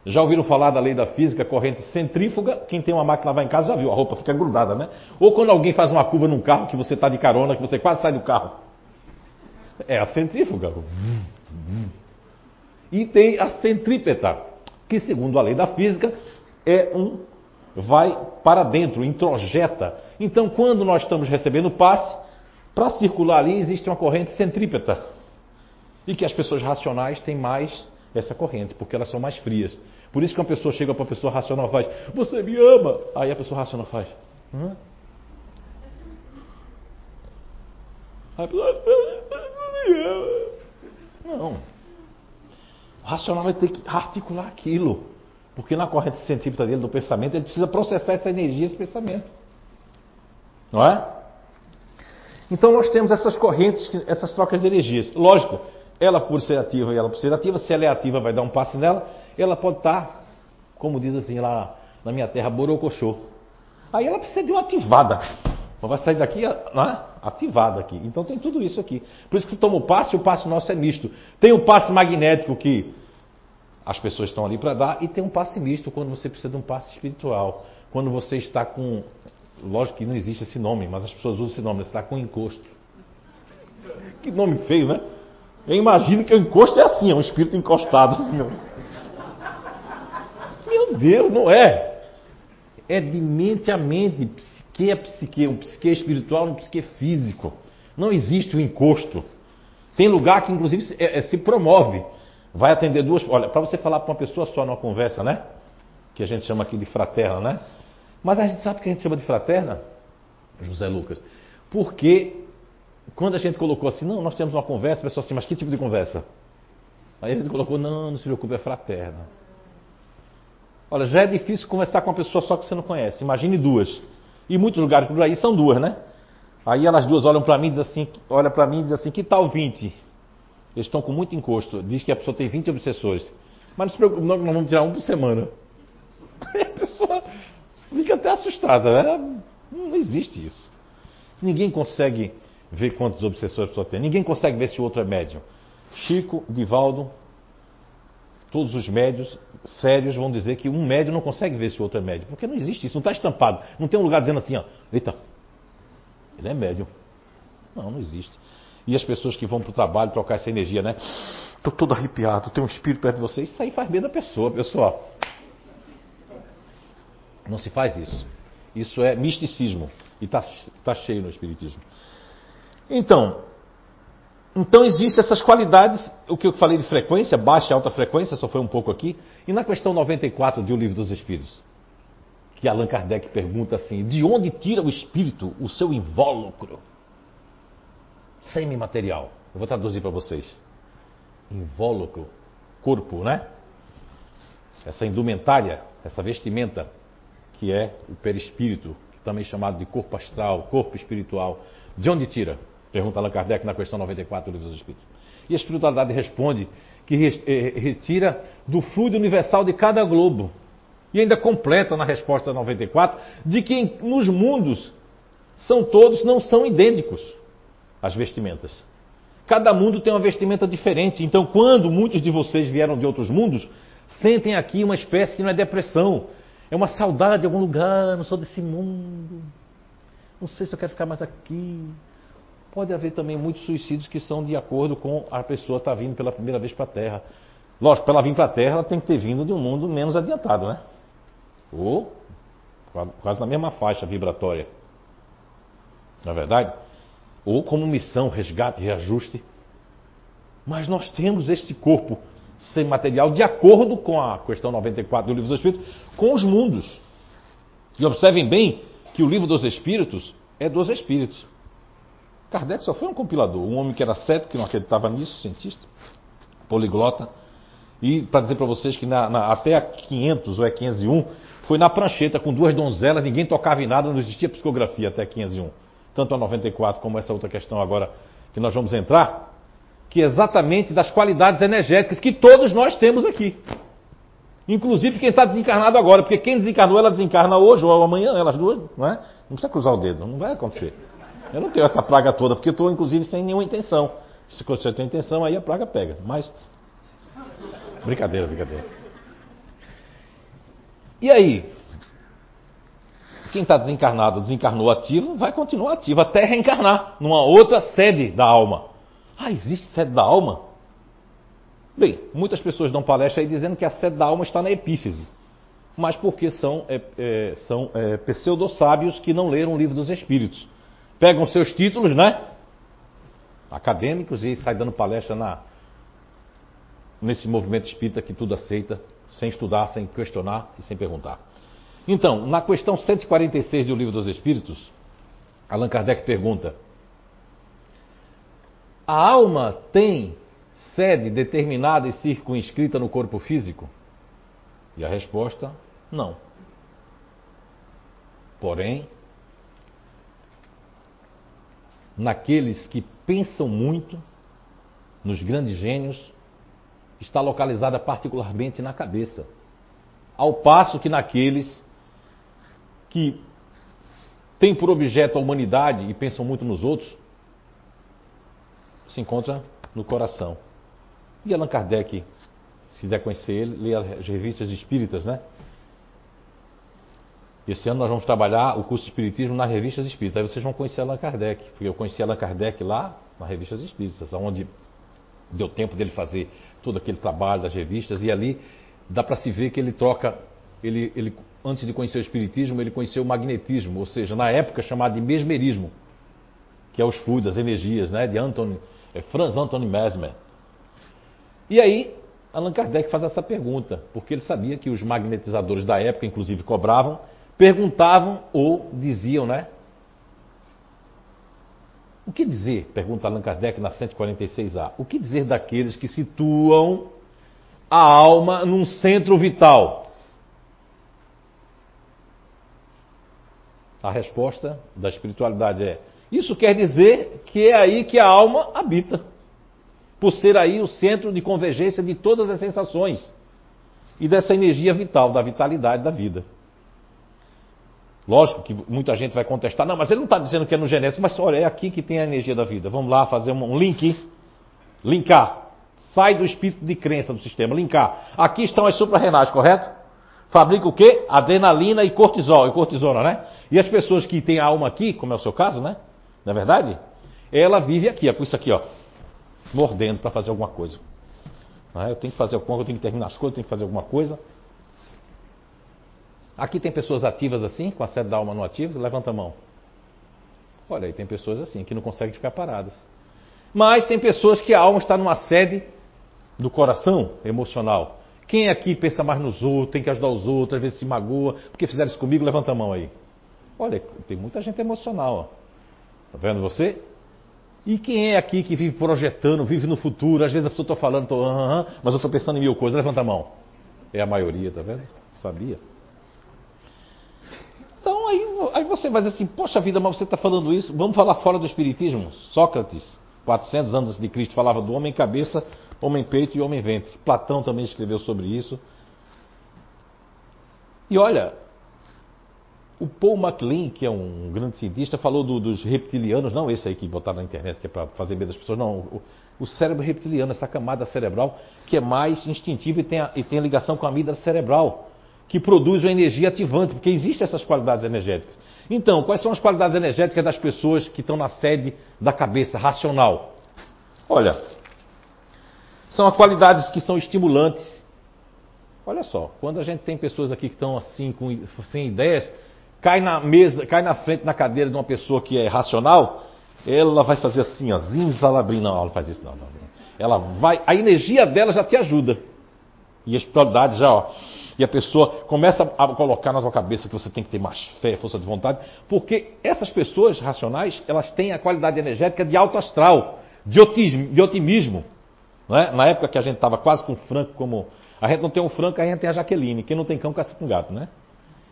Já ouviram falar da lei da física, corrente centrífuga? Quem tem uma máquina lá em casa já viu, a roupa fica grudada, né? Ou quando alguém faz uma curva num carro que você está de carona, que você quase sai do carro. É a centrífuga. E tem a centrípeta, que segundo a lei da física é um vai para dentro, introjeta. Então, quando nós estamos recebendo passe, para circular ali existe uma corrente centrípeta. E que as pessoas racionais têm mais essa corrente, porque elas são mais frias. Por isso que uma pessoa chega para a pessoa racional e faz, você me ama? Aí a pessoa racional faz, Hã? Aí a pessoa, me ama. Não. O racional vai ter que articular aquilo. Porque na corrente centrípeta dele, do pensamento, ele precisa processar essa energia, esse pensamento. Não é? Então nós temos essas correntes, essas trocas de energias. Lógico, ela por ser ativa e ela por ser ativa, se ela é ativa vai dar um passe nela, ela pode estar, como diz assim lá na minha terra, borocochô. Aí ela precisa de uma ativada. Vai sair daqui né, ativada aqui. Então tem tudo isso aqui. Por isso que você toma o passe, o passe nosso é misto. Tem o passe magnético que as pessoas estão ali para dar, e tem um passe misto quando você precisa de um passe espiritual. Quando você está com. Lógico que não existe esse nome, mas as pessoas usam esse nome, você está com encosto. Que nome feio, né? Eu imagino que o encosto é assim, é um espírito encostado. Assim, meu. Deus, não é? É de mente a mente, psique a psique, o psique espiritual no psique físico. Não existe o encosto. Tem lugar que, inclusive, se, é, é, se promove. Vai atender duas. Olha, para você falar para uma pessoa só numa conversa, né? Que a gente chama aqui de fraterna, né? Mas a gente sabe que a gente chama de fraterna, José Lucas, porque quando a gente colocou assim, não, nós temos uma conversa, a pessoa assim, mas que tipo de conversa? Aí a gente colocou, não, não se preocupe, é fraterna. Olha, já é difícil conversar com uma pessoa só que você não conhece. Imagine duas. E muitos lugares por aí são duas, né? Aí elas duas olham para mim e dizem assim, olha para mim e dizem assim, que tal 20? Eles estão com muito encosto. Diz que a pessoa tem 20 obsessores. Mas não se preocupe, nós vamos tirar um por semana. Aí a pessoa fica até assustada, né? Não existe isso. Ninguém consegue ver quantos obsessores a pessoa tem. Ninguém consegue ver se o outro é médium. Chico, Divaldo, todos os médios sérios vão dizer que um médium não consegue ver se o outro é médium. Porque não existe isso, não está estampado. Não tem um lugar dizendo assim, ó, eita, ele é médium. Não, não existe. E as pessoas que vão para o trabalho trocar essa energia, né? Estou todo arrepiado, tem um espírito perto de você. Isso aí faz medo da pessoa, pessoal. Não se faz isso. Isso é misticismo. E está tá cheio no Espiritismo. Então, então existem essas qualidades, o que eu falei de frequência, baixa e alta frequência, só foi um pouco aqui. E na questão 94 de O Livro dos Espíritos, que Allan Kardec pergunta assim: de onde tira o espírito o seu invólucro? Semimaterial. Eu vou traduzir para vocês. Invólucro, corpo, né? Essa indumentária, essa vestimenta, que é o perispírito, também chamado de corpo astral, corpo espiritual. De onde tira? Pergunta Allan Kardec na questão 94 do Livro dos Espíritos. E a espiritualidade responde que eh, retira do fluido universal de cada globo. E ainda completa na resposta 94 de que nos mundos são todos, não são idênticos as vestimentas. Cada mundo tem uma vestimenta diferente. Então, quando muitos de vocês vieram de outros mundos, sentem aqui uma espécie que não é depressão, é uma saudade de algum lugar, não sou desse mundo. Não sei se eu quero ficar mais aqui. Pode haver também muitos suicídios que são de acordo com a pessoa estar tá vindo pela primeira vez para a Terra. Lógico, para ela vir para a Terra, ela tem que ter vindo de um mundo menos adiantado, né? Ou quase na mesma faixa vibratória. Na é verdade? Ou como missão, resgate, reajuste. Mas nós temos este corpo sem material de acordo com a questão 94 do Livro dos Espíritos, com os mundos. E observem bem que o Livro dos Espíritos é dos Espíritos. Kardec só foi um compilador, um homem que era cético, que não acreditava nisso, cientista, poliglota. E para dizer para vocês que na, na, até a 500 ou é 501, foi na prancheta com duas donzelas, ninguém tocava em nada, não existia psicografia até 501. Tanto a 94 como essa outra questão agora que nós vamos entrar, que é exatamente das qualidades energéticas que todos nós temos aqui. Inclusive quem está desencarnado agora, porque quem desencarnou, ela desencarna hoje ou amanhã, elas duas, não é? Não precisa cruzar o dedo, não vai acontecer. Eu não tenho essa praga toda, porque eu estou, inclusive, sem nenhuma intenção. Se você tem intenção, aí a praga pega. Mas. Brincadeira, brincadeira. E aí? Quem está desencarnado, desencarnou ativo, vai continuar ativo até reencarnar numa outra sede da alma. Ah, existe sede da alma? Bem, muitas pessoas dão palestra aí dizendo que a sede da alma está na epífise. Mas porque são, é, é, são é, que não leram o livro dos Espíritos pegam seus títulos, né? Acadêmicos e sai dando palestra na, nesse movimento espírita que tudo aceita, sem estudar, sem questionar e sem perguntar. Então, na questão 146 do Livro dos Espíritos, Allan Kardec pergunta: A alma tem sede determinada e circunscrita no corpo físico? E a resposta: não. Porém, naqueles que pensam muito, nos grandes gênios, está localizada particularmente na cabeça. Ao passo que naqueles que têm por objeto a humanidade e pensam muito nos outros, se encontra no coração. E Allan Kardec, se quiser conhecer ele, lê as revistas espíritas, né? Esse ano nós vamos trabalhar o curso de Espiritismo nas revistas espíritas. Aí vocês vão conhecer Allan Kardec, porque eu conheci Allan Kardec lá nas revistas espíritas, onde deu tempo dele fazer todo aquele trabalho das revistas, e ali dá para se ver que ele troca, ele, ele, antes de conhecer o Espiritismo, ele conheceu o magnetismo, ou seja, na época chamado de mesmerismo, que é os fluidos, as energias, né, de Anthony, é Franz Anthony Mesmer. E aí, Allan Kardec faz essa pergunta, porque ele sabia que os magnetizadores da época, inclusive, cobravam perguntavam ou diziam, né? O que dizer, pergunta Allan Kardec na 146A, o que dizer daqueles que situam a alma num centro vital? A resposta da espiritualidade é: isso quer dizer que é aí que a alma habita, por ser aí o centro de convergência de todas as sensações e dessa energia vital, da vitalidade da vida. Lógico que muita gente vai contestar, não, mas ele não está dizendo que é no genético, mas olha, é aqui que tem a energia da vida. Vamos lá fazer um link, linkar. Sai do espírito de crença do sistema, linkar. Aqui estão as suprarrenais, correto? Fabrica o quê? Adrenalina e cortisol, e cortisona, né? E as pessoas que têm a alma aqui, como é o seu caso, né? Não é verdade? Ela vive aqui, é por isso aqui, ó. Mordendo para fazer alguma coisa. É? Eu tenho que fazer alguma coisa, eu tenho que terminar as coisas, eu tenho que fazer alguma coisa. Aqui tem pessoas ativas assim, com a sede da alma no ativo? Levanta a mão. Olha aí, tem pessoas assim, que não conseguem ficar paradas. Mas tem pessoas que a alma está numa sede do coração emocional. Quem aqui pensa mais nos outros, tem que ajudar os outros, às vezes se magoa, porque fizeram isso comigo, levanta a mão aí. Olha, tem muita gente emocional. Ó. Tá vendo você? E quem é aqui que vive projetando, vive no futuro? Às vezes a pessoa está falando, tô, mas eu estou pensando em mil coisas. Levanta a mão. É a maioria, tá vendo? Sabia. Então aí, aí você vai dizer assim, poxa vida, mas você está falando isso? Vamos falar fora do Espiritismo? Sócrates, 400 anos antes de Cristo, falava do homem cabeça, homem peito e homem ventre. Platão também escreveu sobre isso. E olha, o Paul MacLean, que é um grande cientista, falou do, dos reptilianos, não esse aí que botaram na internet, que é para fazer medo das pessoas, não. O, o, cérebro reptiliano, essa camada cerebral que é mais instintiva e tem, a, e tem a ligação com a amígdala cerebral que produz uma energia ativante, porque existem essas qualidades energéticas. Então, quais são as qualidades energéticas das pessoas que estão na sede da cabeça racional? Olha, são as qualidades que são estimulantes. Olha só, quando a gente tem pessoas aqui que estão assim, com, sem ideias, cai na mesa, cai na frente, na cadeira de uma pessoa que é racional, ela vai fazer assim, ó, zinzalabrina. Não, ela faz isso não, não. Ela vai, a energia dela já te ajuda. E a espiritualidade já, ó, e a pessoa começa a colocar na sua cabeça que você tem que ter mais fé, força de vontade, porque essas pessoas racionais, elas têm a qualidade energética de alto astral, de otimismo. De otimismo é? Na época que a gente estava quase com o Franco como... A gente não tem um Franco, a gente tem a Jaqueline. Quem não tem cão, caça com gato, né?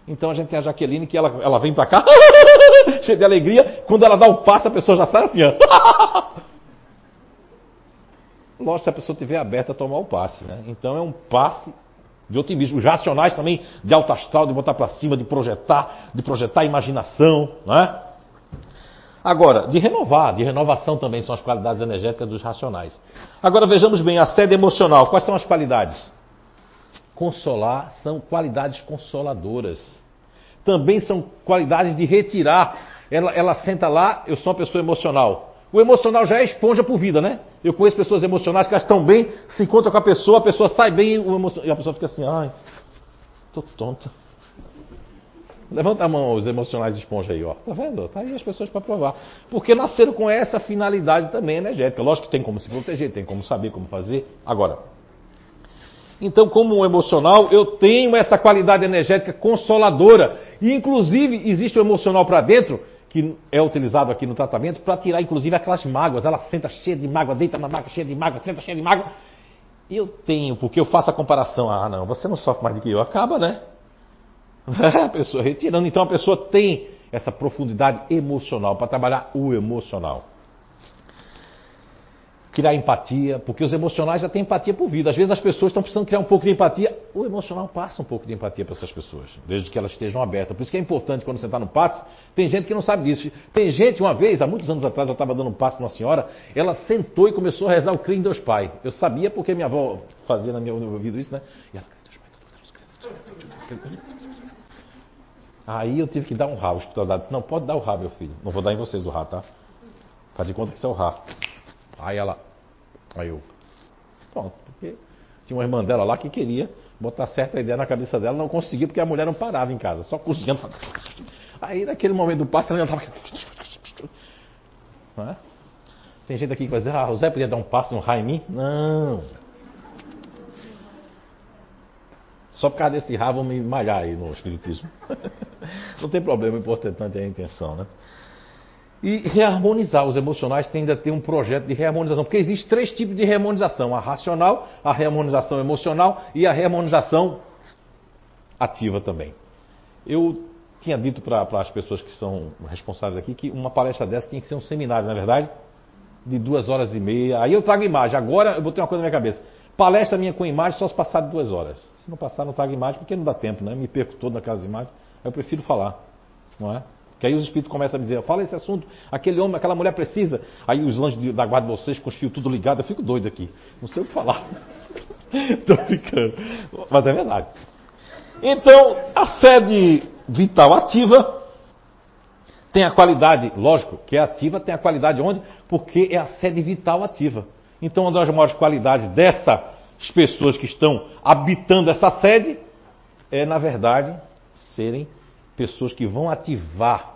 Então a gente tem a Jaqueline que ela, ela vem para cá, cheia de alegria. Quando ela dá um passo, a pessoa já sai assim, ó. Lógico, se a pessoa estiver aberta a tomar o passe, né? Então é um passe de otimismo. Os racionais também de alto astral, de botar para cima, de projetar, de projetar a imaginação, né? Agora, de renovar, de renovação também são as qualidades energéticas dos racionais. Agora vejamos bem, a sede emocional, quais são as qualidades? Consolar são qualidades consoladoras. Também são qualidades de retirar. Ela, ela senta lá, eu sou uma pessoa emocional. O emocional já é esponja por vida, né? Eu conheço pessoas emocionais que elas estão bem, se encontram com a pessoa, a pessoa sai bem e a pessoa fica assim, ai, tô tonta. Levanta a mão os emocionais esponja aí, ó. Tá vendo? Tá aí as pessoas para provar. Porque nasceram com essa finalidade também energética. Lógico que tem como se proteger, tem como saber como fazer. Agora, então, como emocional, eu tenho essa qualidade energética consoladora. E, inclusive, existe o emocional para dentro, que é utilizado aqui no tratamento, para tirar, inclusive, aquelas mágoas. Ela senta cheia de mágoa, deita na mágoa, cheia de mágoa, senta cheia de mágoa. Eu tenho, porque eu faço a comparação. Ah, não, você não sofre mais do que eu. Acaba, né? a pessoa retirando. Então, a pessoa tem essa profundidade emocional para trabalhar o emocional criar empatia, porque os emocionais já têm empatia por vida. Às vezes as pessoas estão precisando criar um pouco de empatia, o emocional passa um pouco de empatia para essas pessoas, desde que elas estejam abertas. Por isso que é importante quando você está no passe, tem gente que não sabe disso. Tem gente, uma vez, há muitos anos atrás, eu estava dando um passe numa senhora, ela sentou e começou a rezar o crime Deus Pai. Eu sabia porque minha avó fazia no meu ouvido isso, né? E ela, Aí eu tive que dar um rabo. O hospital disse, não, pode dar o rabo, meu filho. Não vou dar em vocês o rabo, tá? Faz de conta que isso é o rabo. Aí ela. Aí eu. Pronto, porque tinha uma irmã dela lá que queria botar certa ideia na cabeça dela, não conseguia porque a mulher não parava em casa, só cozinhando. Aí naquele momento do passe ela estava. É? Tem gente aqui que vai dizer, ah, o Zé podia dar um passo no raio em mim? Não. Só por causa desse rabo me malhar aí no Espiritismo. não tem problema, o importante é a intenção, né? e reharmonizar. Os emocionais tendem a ter um projeto de reharmonização, porque existe três tipos de reharmonização: a racional, a reharmonização emocional e a reharmonização ativa também. Eu tinha dito para as pessoas que são responsáveis aqui que uma palestra dessa tinha que ser um seminário, na é verdade, de duas horas e meia. Aí eu trago imagem. Agora eu botei uma coisa na minha cabeça. Palestra minha com imagem só se passar de duas horas. Se não passar, não trago imagem, porque não dá tempo, né? Me perco todo naquelas imagens. Eu prefiro falar, não é? Que aí os espíritos começam a dizer, fala esse assunto, aquele homem, aquela mulher precisa. Aí os lanches da guarda de vocês com os fios tudo ligado, eu fico doido aqui. Não sei o que falar. Estou ficando. Mas é verdade. Então, a sede vital ativa tem a qualidade, lógico, que é ativa, tem a qualidade onde? Porque é a sede vital ativa. Então, uma das maiores qualidades dessas pessoas que estão habitando essa sede é, na verdade, serem pessoas que vão ativar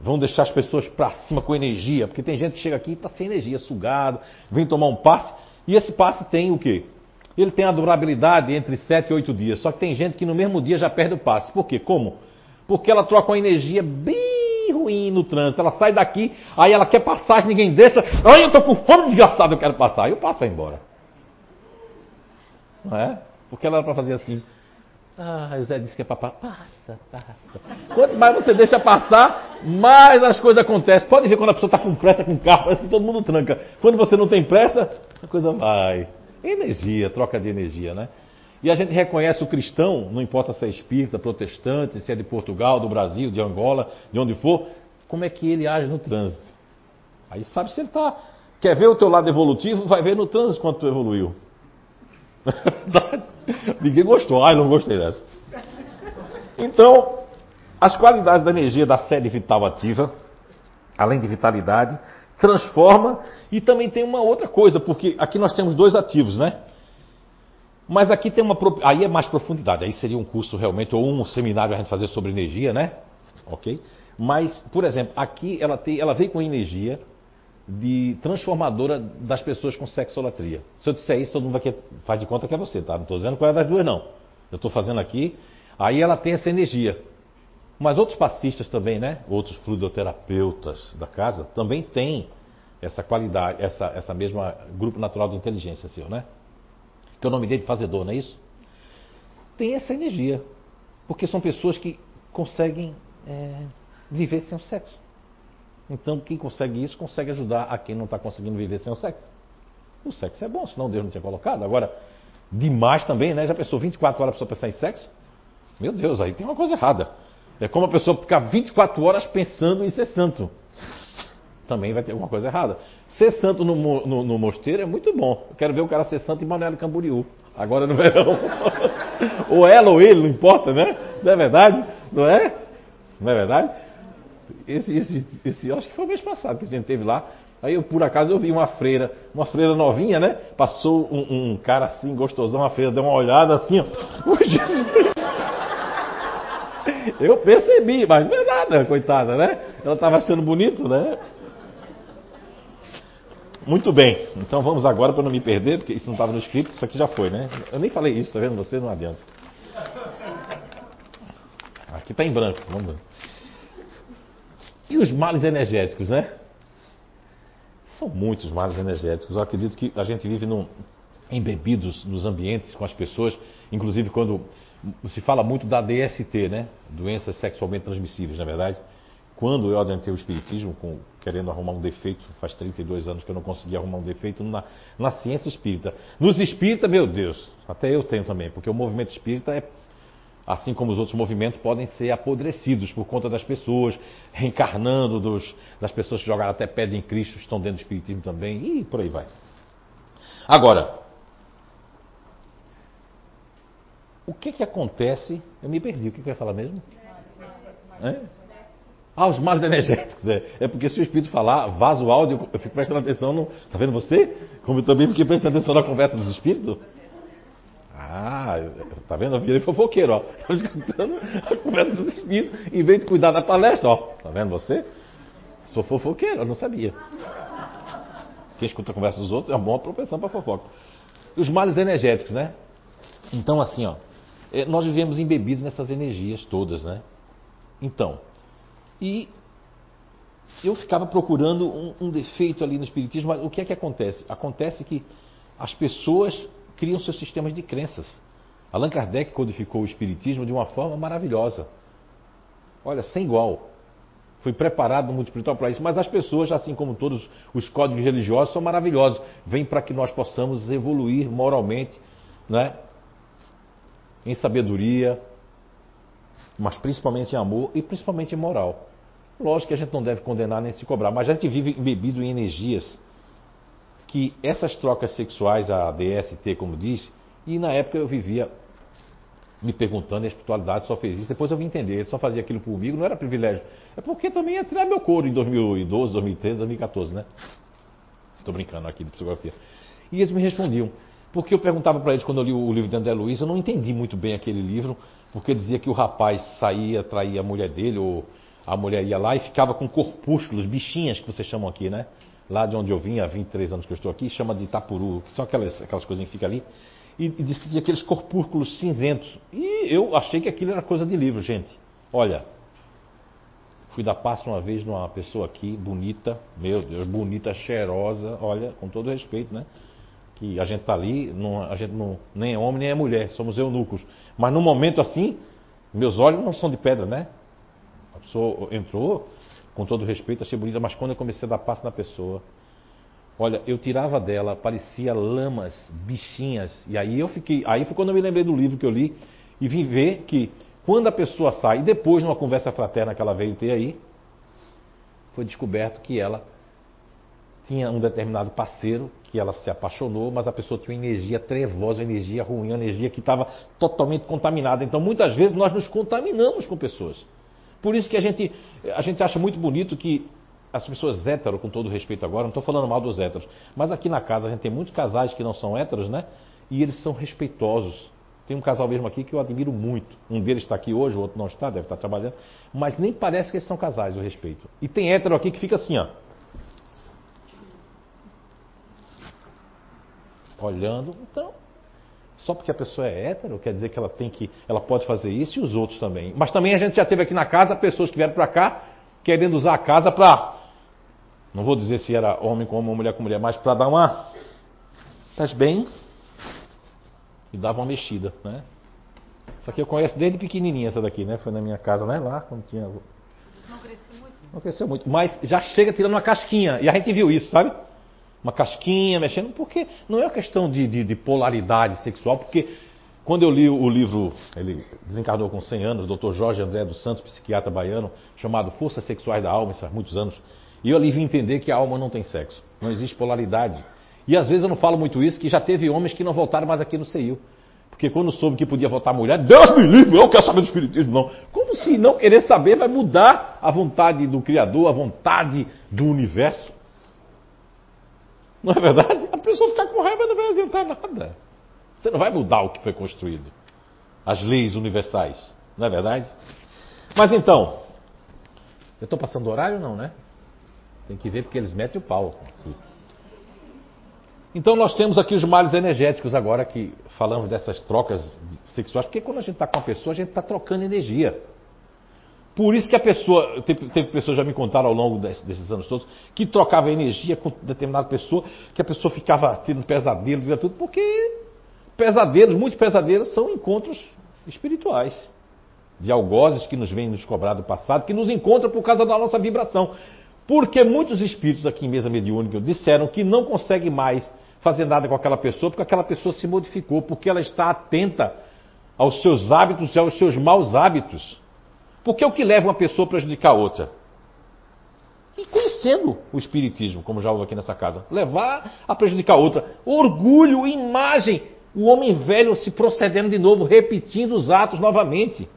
Vão deixar as pessoas para cima com energia, porque tem gente que chega aqui e está sem energia, sugado, vem tomar um passe, e esse passe tem o quê? Ele tem a durabilidade entre 7 e 8 dias. Só que tem gente que no mesmo dia já perde o passe. Por quê? Como? Porque ela troca uma energia bem ruim no trânsito. Ela sai daqui, aí ela quer passagem, ninguém deixa. Ai, eu tô com fome desgraçado, eu quero passar. Aí o passo vai embora. Não é? Porque ela era para fazer assim. Ah, o Zé disse que é para passa, passa. Quanto mais você deixa passar, mais as coisas acontecem. Pode ver quando a pessoa está com pressa com carro, parece que todo mundo tranca. Quando você não tem pressa, a coisa vai. Energia, troca de energia, né? E a gente reconhece o cristão, não importa se é espírita, protestante, se é de Portugal, do Brasil, de Angola, de onde for, como é que ele age no trânsito. Aí sabe se ele está. Quer ver o teu lado evolutivo? Vai ver no trânsito quanto tu evoluiu. Ninguém gostou. Ai, não gostei dessa. Então, as qualidades da energia da sede vital ativa, além de vitalidade, transforma e também tem uma outra coisa, porque aqui nós temos dois ativos, né? Mas aqui tem uma. Aí é mais profundidade, aí seria um curso realmente, ou um seminário a gente fazer sobre energia, né? Ok? Mas, por exemplo, aqui ela, tem, ela veio com energia de transformadora das pessoas com sexolatria. Se eu disser isso, todo mundo vai faz de conta que é você, tá? Não estou dizendo qual é das duas, não. Eu estou fazendo aqui. Aí ela tem essa energia. Mas outros passistas também, né? Outros fluidoterapeutas da casa também têm essa qualidade, essa, essa mesma grupo natural de inteligência seu, né? que é o nome dele, fazedor, não é isso? Tem essa energia. Porque são pessoas que conseguem é, viver sem o sexo. Então, quem consegue isso, consegue ajudar a quem não está conseguindo viver sem o sexo. O sexo é bom, senão Deus não tinha colocado. Agora, demais também, né? Já pensou 24 horas para pensar em sexo? Meu Deus, aí tem uma coisa errada. É como a pessoa ficar 24 horas pensando em ser santo. Também vai ter alguma coisa errada. Ser santo no, no, no, mosteiro é muito bom. Eu quero ver o cara ser santo em Manuel Camboriú. Agora no verão. ou ela ou ele, não importa, né? Não é verdade? Não é? Não é verdade? Esse, esse, esse, acho que foi o mês passado que a gente teve lá. Aí eu, por acaso, eu vi uma freira, uma freira novinha, né? Passou um, um cara assim, gostosão, a freira deu uma olhada assim, ó. Eu percebi, mas não é nada, coitada, né? Ela estava achando bonito, né? Muito bem, então vamos agora para não me perder, porque isso não estava no script, isso aqui já foi, né? Eu nem falei isso, tá vendo? Você não adianta. Aqui está em branco, vamos ver. E os males energéticos, né? São muitos males energéticos. Eu acredito que a gente vive num, embebidos nos ambientes com as pessoas, inclusive quando se fala muito da DST, né? Doenças sexualmente transmissíveis, na verdade. Quando eu adentrei o Espiritismo, com, querendo arrumar um defeito, faz 32 anos que eu não consegui arrumar um defeito na, na ciência espírita. Nos espíritas, meu Deus, até eu tenho também, porque o movimento espírita é, assim como os outros movimentos, podem ser apodrecidos por conta das pessoas, reencarnando dos, das pessoas que jogaram até pedra em Cristo, estão dentro do Espiritismo também, e por aí vai. Agora, o que que acontece? Eu me perdi, o que, que eu ia falar mesmo? É? Ah, os males energéticos. É, é porque se o espírito falar, vaza o áudio, eu fico prestando atenção no. Tá vendo você? Como eu também fiquei prestando atenção na conversa dos espíritos. Ah, tá vendo? Eu virei fofoqueiro, ó. Estou escutando a conversa dos espíritos, em vez de cuidar da palestra, ó. Tá vendo você? Sou fofoqueiro, eu não sabia. Quem escuta a conversa dos outros é uma boa propensão para fofoca. Os males energéticos, né? Então, assim, ó. É, nós vivemos embebidos nessas energias todas, né? Então, e eu ficava procurando um, um, defeito ali no Espiritismo, mas o que é que acontece? Acontece que as pessoas criam seus sistemas de crenças. Allan Kardec codificou o Espiritismo de uma forma maravilhosa. Olha, sem igual. Foi preparado no mundo espiritual para isso, mas as pessoas, assim como todos os códigos religiosos, são maravilhosos. Vêm para que nós possamos evoluir moralmente, né? Em sabedoria, mas principalmente em amor e principalmente em moral. Lógico que a gente não deve condenar nem se cobrar, mas a gente vive embebido em energias que essas trocas sexuais, a DST, como diz, e na época eu vivia me perguntando, a espiritualidade só fez isso. Depois eu vim entender, ele só fazia aquilo comigo, não era privilégio. É porque também ia tirar meu couro em 2012, 2013, 2014, né? Estou brincando aqui de psicografia. E eles me respondiam. Porque eu perguntava para eles quando eu li o livro de André Luiz, eu não entendi muito bem aquele livro, porque dizia que o rapaz saía, traía a mulher dele, ou a mulher ia lá e ficava com corpúsculos, bichinhas que vocês chamam aqui, né? Lá de onde eu vim, há 23 anos que eu estou aqui, chama de tapuru, que são aquelas, aquelas coisinhas que ficam ali. E, e disse que tinha aqueles corpúsculos cinzentos. E eu achei que aquilo era coisa de livro, gente. Olha, fui dar passo uma vez numa pessoa aqui, bonita, meu Deus, bonita, cheirosa, olha, com todo respeito, né? Que a gente tá ali, não, a gente não, nem é homem nem é mulher, somos eunucos. Mas num momento assim, meus olhos não são de pedra, né? A pessoa entrou, com todo respeito, achei bonita, mas quando eu comecei a dar passo na pessoa, olha, eu tirava dela, parecia lamas, bichinhas. E aí eu fiquei, aí foi quando eu me lembrei do livro que eu li e vim ver que quando a pessoa sai, depois numa conversa fraterna que ela veio ter aí, foi descoberto que ela tinha um determinado parceiro que ela se apaixonou, mas a pessoa tinha uma energia trevosa, uma energia ruim, uma energia que estava totalmente contaminada. Então, muitas vezes nós nos contaminamos com pessoas. Por isso que a gente, a gente acha muito bonito que as pessoas héteros, com todo respeito agora, não estou falando mal dos héteros, mas aqui na casa a gente tem muitos casais que não são héteros, né? E eles são respeitosos. Tem um casal mesmo aqui que eu admiro muito. Um deles está aqui hoje, o outro não está, deve estar trabalhando. Mas nem parece que eles são casais, eu respeito. E tem hétero aqui que fica assim, ó. Olhando. Então, só porque a pessoa é hétero, quer dizer que ela tem que. Ela pode fazer isso e os outros também. Mas também a gente já teve aqui na casa pessoas que vieram para cá querendo usar a casa para. Não vou dizer se era homem com homem ou mulher com mulher, mas para dar uma. Estás bem? e dava uma mexida, né? Essa aqui eu conheço desde pequenininha, essa daqui, né? Foi na minha casa, né? Lá, quando tinha... Não cresceu muito? Não cresceu muito, mas já chega tirando uma casquinha. E a gente viu isso, sabe? Uma casquinha, mexendo, porque não é uma questão de, de, de polaridade sexual, porque quando eu li o livro, ele desencarnou com 100 anos, Dr. Jorge André dos Santos, psiquiatra baiano, chamado Forças Sexuais da Alma, isso há muitos anos, e eu ali vim entender que a alma não tem sexo, não existe polaridade. E às vezes eu não falo muito isso, que já teve homens que não voltaram mais aqui no CEIU. Porque quando soube que podia votar mulher, Deus me livre, eu quero saber do Espiritismo, não. Como se não querer saber vai mudar a vontade do Criador, a vontade do universo? Não é verdade? A pessoa ficar com raiva não vai adiantar nada. Você não vai mudar o que foi construído. As leis universais. Não é verdade? Mas então, eu estou passando horário não, né? Tem que ver porque eles metem o pau. Então nós temos aqui os males energéticos agora que falamos dessas trocas sexuais, porque quando a gente está com uma pessoa, a gente está trocando energia. Por isso que a pessoa, teve, teve pessoas já me contaram ao longo desse, desses anos todos, que trocava energia com determinada pessoa, que a pessoa ficava tendo pesadelos e tudo, porque pesadelos, muitos pesadelos são encontros espirituais. De algozes que nos vêm nos cobrar do passado, que nos encontram por causa da nossa vibração. Porque muitos espíritos aqui em mesa mediúnica disseram que não conseguem mais fazer nada com aquela pessoa, porque aquela pessoa se modificou, porque ela está atenta aos seus hábitos e aos seus maus hábitos. Porque é o que leva uma pessoa a prejudicar a outra? E conhecendo o Espiritismo, como já houve aqui nessa casa, levar a prejudicar a outra. Orgulho, imagem, o homem velho se procedendo de novo, repetindo os atos novamente.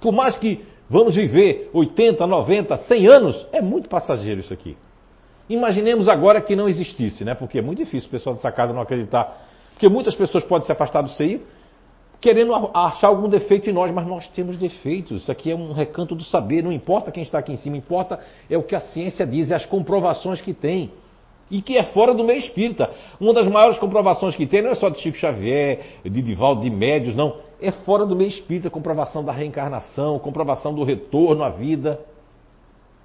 Por mais que vamos viver 80, 90, 100 anos, é muito passageiro isso aqui. Imaginemos agora que não existisse, né? Porque é muito difícil o pessoal dessa casa não acreditar. Porque muitas pessoas podem se afastar do seio querendo achar algum defeito em nós, mas nós temos defeitos. Isso aqui é um recanto do saber, não importa quem está aqui em cima, importa é o que a ciência diz, é as comprovações que tem. E que é fora do meio espírita. Uma das maiores comprovações que tem não é só de Chico Xavier, de Divaldo, de médios, não. É fora do meio espírita, comprovação da reencarnação, comprovação do retorno à vida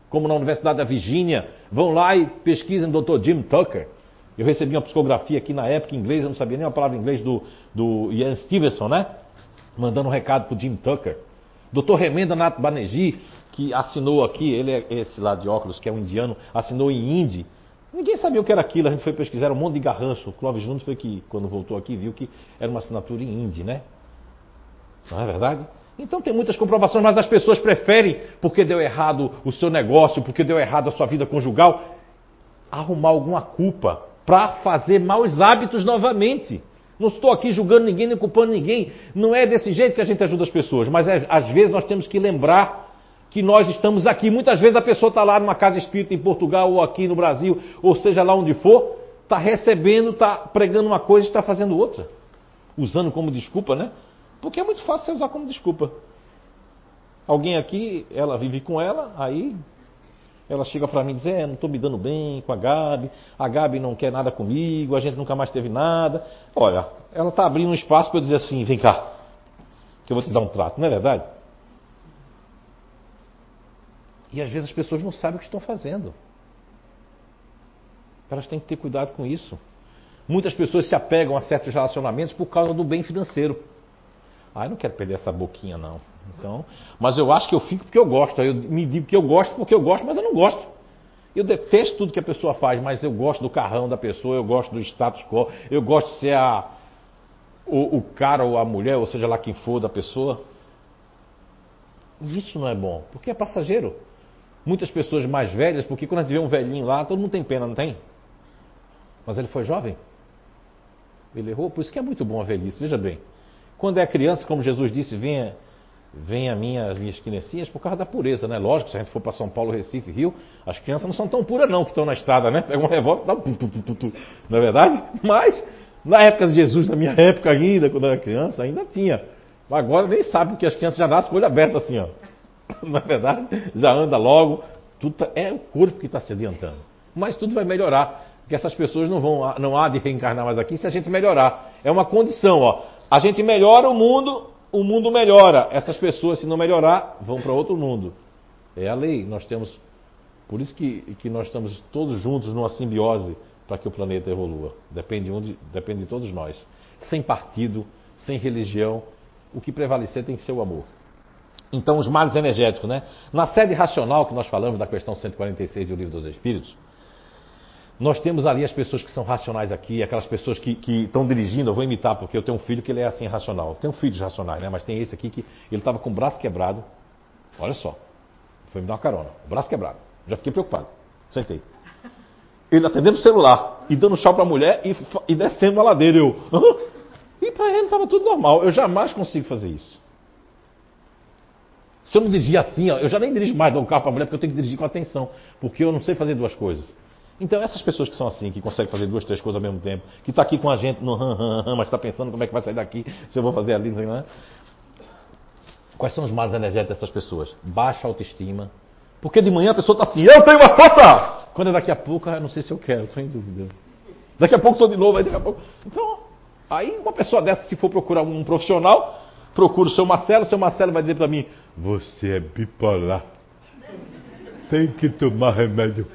como na Universidade da Virgínia, vão lá e pesquisem o Dr. Jim Tucker. Eu recebi uma psicografia aqui na época em inglês, eu não sabia nem a palavra em inglês do, do Ian Stevenson, né? Mandando um recado para o Jim Tucker. Dr. Remenda Nath Banerjee, que assinou aqui, ele é esse lá de óculos, que é um indiano, assinou em hindi. Ninguém sabia o que era aquilo, a gente foi pesquisar um monte de garrancho. O Clóvis Júnior foi que, quando voltou aqui, viu que era uma assinatura em hindi, né? Não é verdade? Então tem muitas comprovações, mas as pessoas preferem, porque deu errado o seu negócio, porque deu errado a sua vida conjugal, arrumar alguma culpa para fazer maus hábitos novamente. Não estou aqui julgando ninguém nem culpando ninguém. Não é desse jeito que a gente ajuda as pessoas. Mas é, às vezes nós temos que lembrar que nós estamos aqui. Muitas vezes a pessoa está lá numa casa espírita em Portugal ou aqui no Brasil, ou seja lá onde for, está recebendo, está pregando uma coisa e está fazendo outra. Usando como desculpa, né? Porque é muito fácil você usar como desculpa. Alguém aqui, ela vive com ela, aí ela chega para mim e diz: É, não estou me dando bem com a Gabi, a Gabi não quer nada comigo, a gente nunca mais teve nada. Olha, ela está abrindo um espaço para eu dizer assim: Vem cá, que eu vou te dar um trato, não é verdade? E às vezes as pessoas não sabem o que estão fazendo. Elas têm que ter cuidado com isso. Muitas pessoas se apegam a certos relacionamentos por causa do bem financeiro. Ah, eu não quero perder essa boquinha, não. Então, mas eu acho que eu fico porque eu gosto. Eu me digo que eu gosto porque eu gosto, mas eu não gosto. Eu detesto tudo que a pessoa faz, mas eu gosto do carrão da pessoa, eu gosto do status quo, eu gosto de ser a, o, o cara ou a mulher, ou seja lá quem for da pessoa. Isso não é bom, porque é passageiro. Muitas pessoas mais velhas, porque quando a gente vê um velhinho lá, todo mundo tem pena, não tem? Mas ele foi jovem. Ele errou, por isso que é muito bom a velhice. Veja bem, quando é criança, como Jesus disse, venha vem a minha, as minhas criancinhas por causa da pureza, né? Lógico, se a gente for para São Paulo, Recife, Rio, as crianças não são tão puras não que estão na estrada, né? Pega um revólver dá tu, tu, tu, tu, não é verdade? Mas, na época de Jesus, na minha época ainda, quando eu era criança, ainda tinha. Agora nem sabe que as crianças já nascem com o olho aberto assim, ó. Não é verdade? Já anda logo. Tudo tá, é o corpo que está se adiantando. Mas tudo vai melhorar. Porque essas pessoas não vão, não há de reencarnar mais aqui se a gente melhorar. É uma condição, ó. A gente melhora o mundo, o mundo melhora. Essas pessoas, se não melhorar, vão para outro mundo. É a lei. Nós temos. Por isso que, que nós estamos todos juntos numa simbiose para que o planeta evolua. Depende, um de, depende de todos nós. Sem partido, sem religião, o que prevalecer tem que ser o amor. Então, os males energéticos, né? Na sede racional que nós falamos da questão 146 do Livro dos Espíritos, nós temos ali as pessoas que são racionais aqui, aquelas pessoas que, que estão dirigindo. Eu vou imitar, porque eu tenho um filho que ele é assim racional. Eu tenho filhos racionais, né? Mas tem esse aqui que ele estava com o braço quebrado. Olha só. Foi me dar uma carona. O braço quebrado. Já fiquei preocupado. Sentei. Ele atendendo o celular e dando chau para a mulher e, e, descendo a ladeira. Eu. E para ele estava tudo normal. Eu jamais consigo fazer isso. Se eu não dirigir assim, ó, eu já nem dirijo mais um carro para a mulher porque eu tenho que dirigir com atenção. Porque eu não sei fazer duas coisas. Então, essas pessoas que são assim, que conseguem fazer duas, três coisas ao mesmo tempo, que está aqui com a gente no mas está pensando como é que vai sair daqui, se eu vou fazer ali, não sei que. Quais são os maus energéticos dessas pessoas? Baixa autoestima. Porque de manhã a pessoa está assim, eu tenho uma força! Quando é daqui a pouco, ah, não sei se eu quero, estou em dúvida. Daqui a pouco estou de novo, aí daqui a pouco. Então, aí uma pessoa dessa, se for procurar um profissional, procura o seu Marcelo, o seu Marcelo vai dizer para mim, você é bipolar. Tem que tomar remédio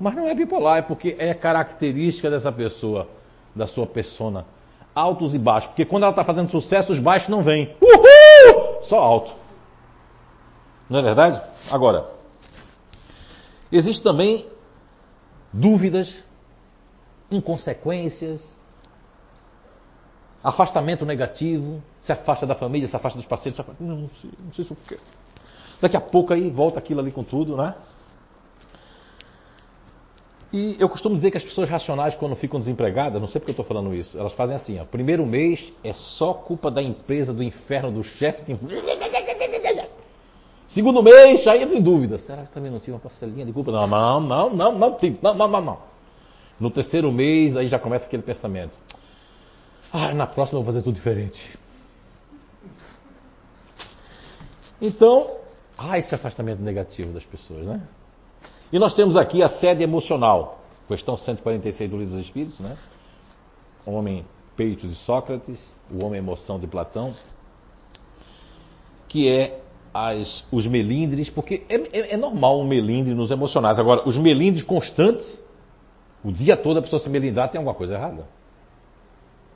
mas não é bipolar, é porque é característica dessa pessoa, da sua persona. Altos e baixos. Porque quando ela está fazendo sucesso, os baixos não vêm. Uhul! Só alto. Não é verdade? Agora, existe também dúvidas, inconsequências, afastamento negativo, se afasta da família, se afasta dos parceiros, se afasta... não, sei, não sei se eu quero. Daqui a pouco aí volta aquilo ali com tudo, né? E eu costumo dizer que as pessoas racionais, quando ficam desempregadas, não sei porque eu estou falando isso, elas fazem assim: ó, primeiro mês é só culpa da empresa, do inferno, do chefe. Que... Segundo mês, aí entra em dúvida: será que também não tinha uma parcelinha de culpa? Não, não, não, não, não, não, não, não, não. No terceiro mês, aí já começa aquele pensamento: ah, na próxima eu vou fazer tudo diferente. Então, ah, esse afastamento negativo das pessoas, né? E nós temos aqui a sede emocional, questão 146 do Livro dos Espíritos, né? O homem peito de Sócrates, o homem emoção de Platão, que é as, os melindres, porque é, é, é, normal um melindre nos emocionais. Agora, os melindres constantes, o dia todo a pessoa se melindrar tem alguma coisa errada.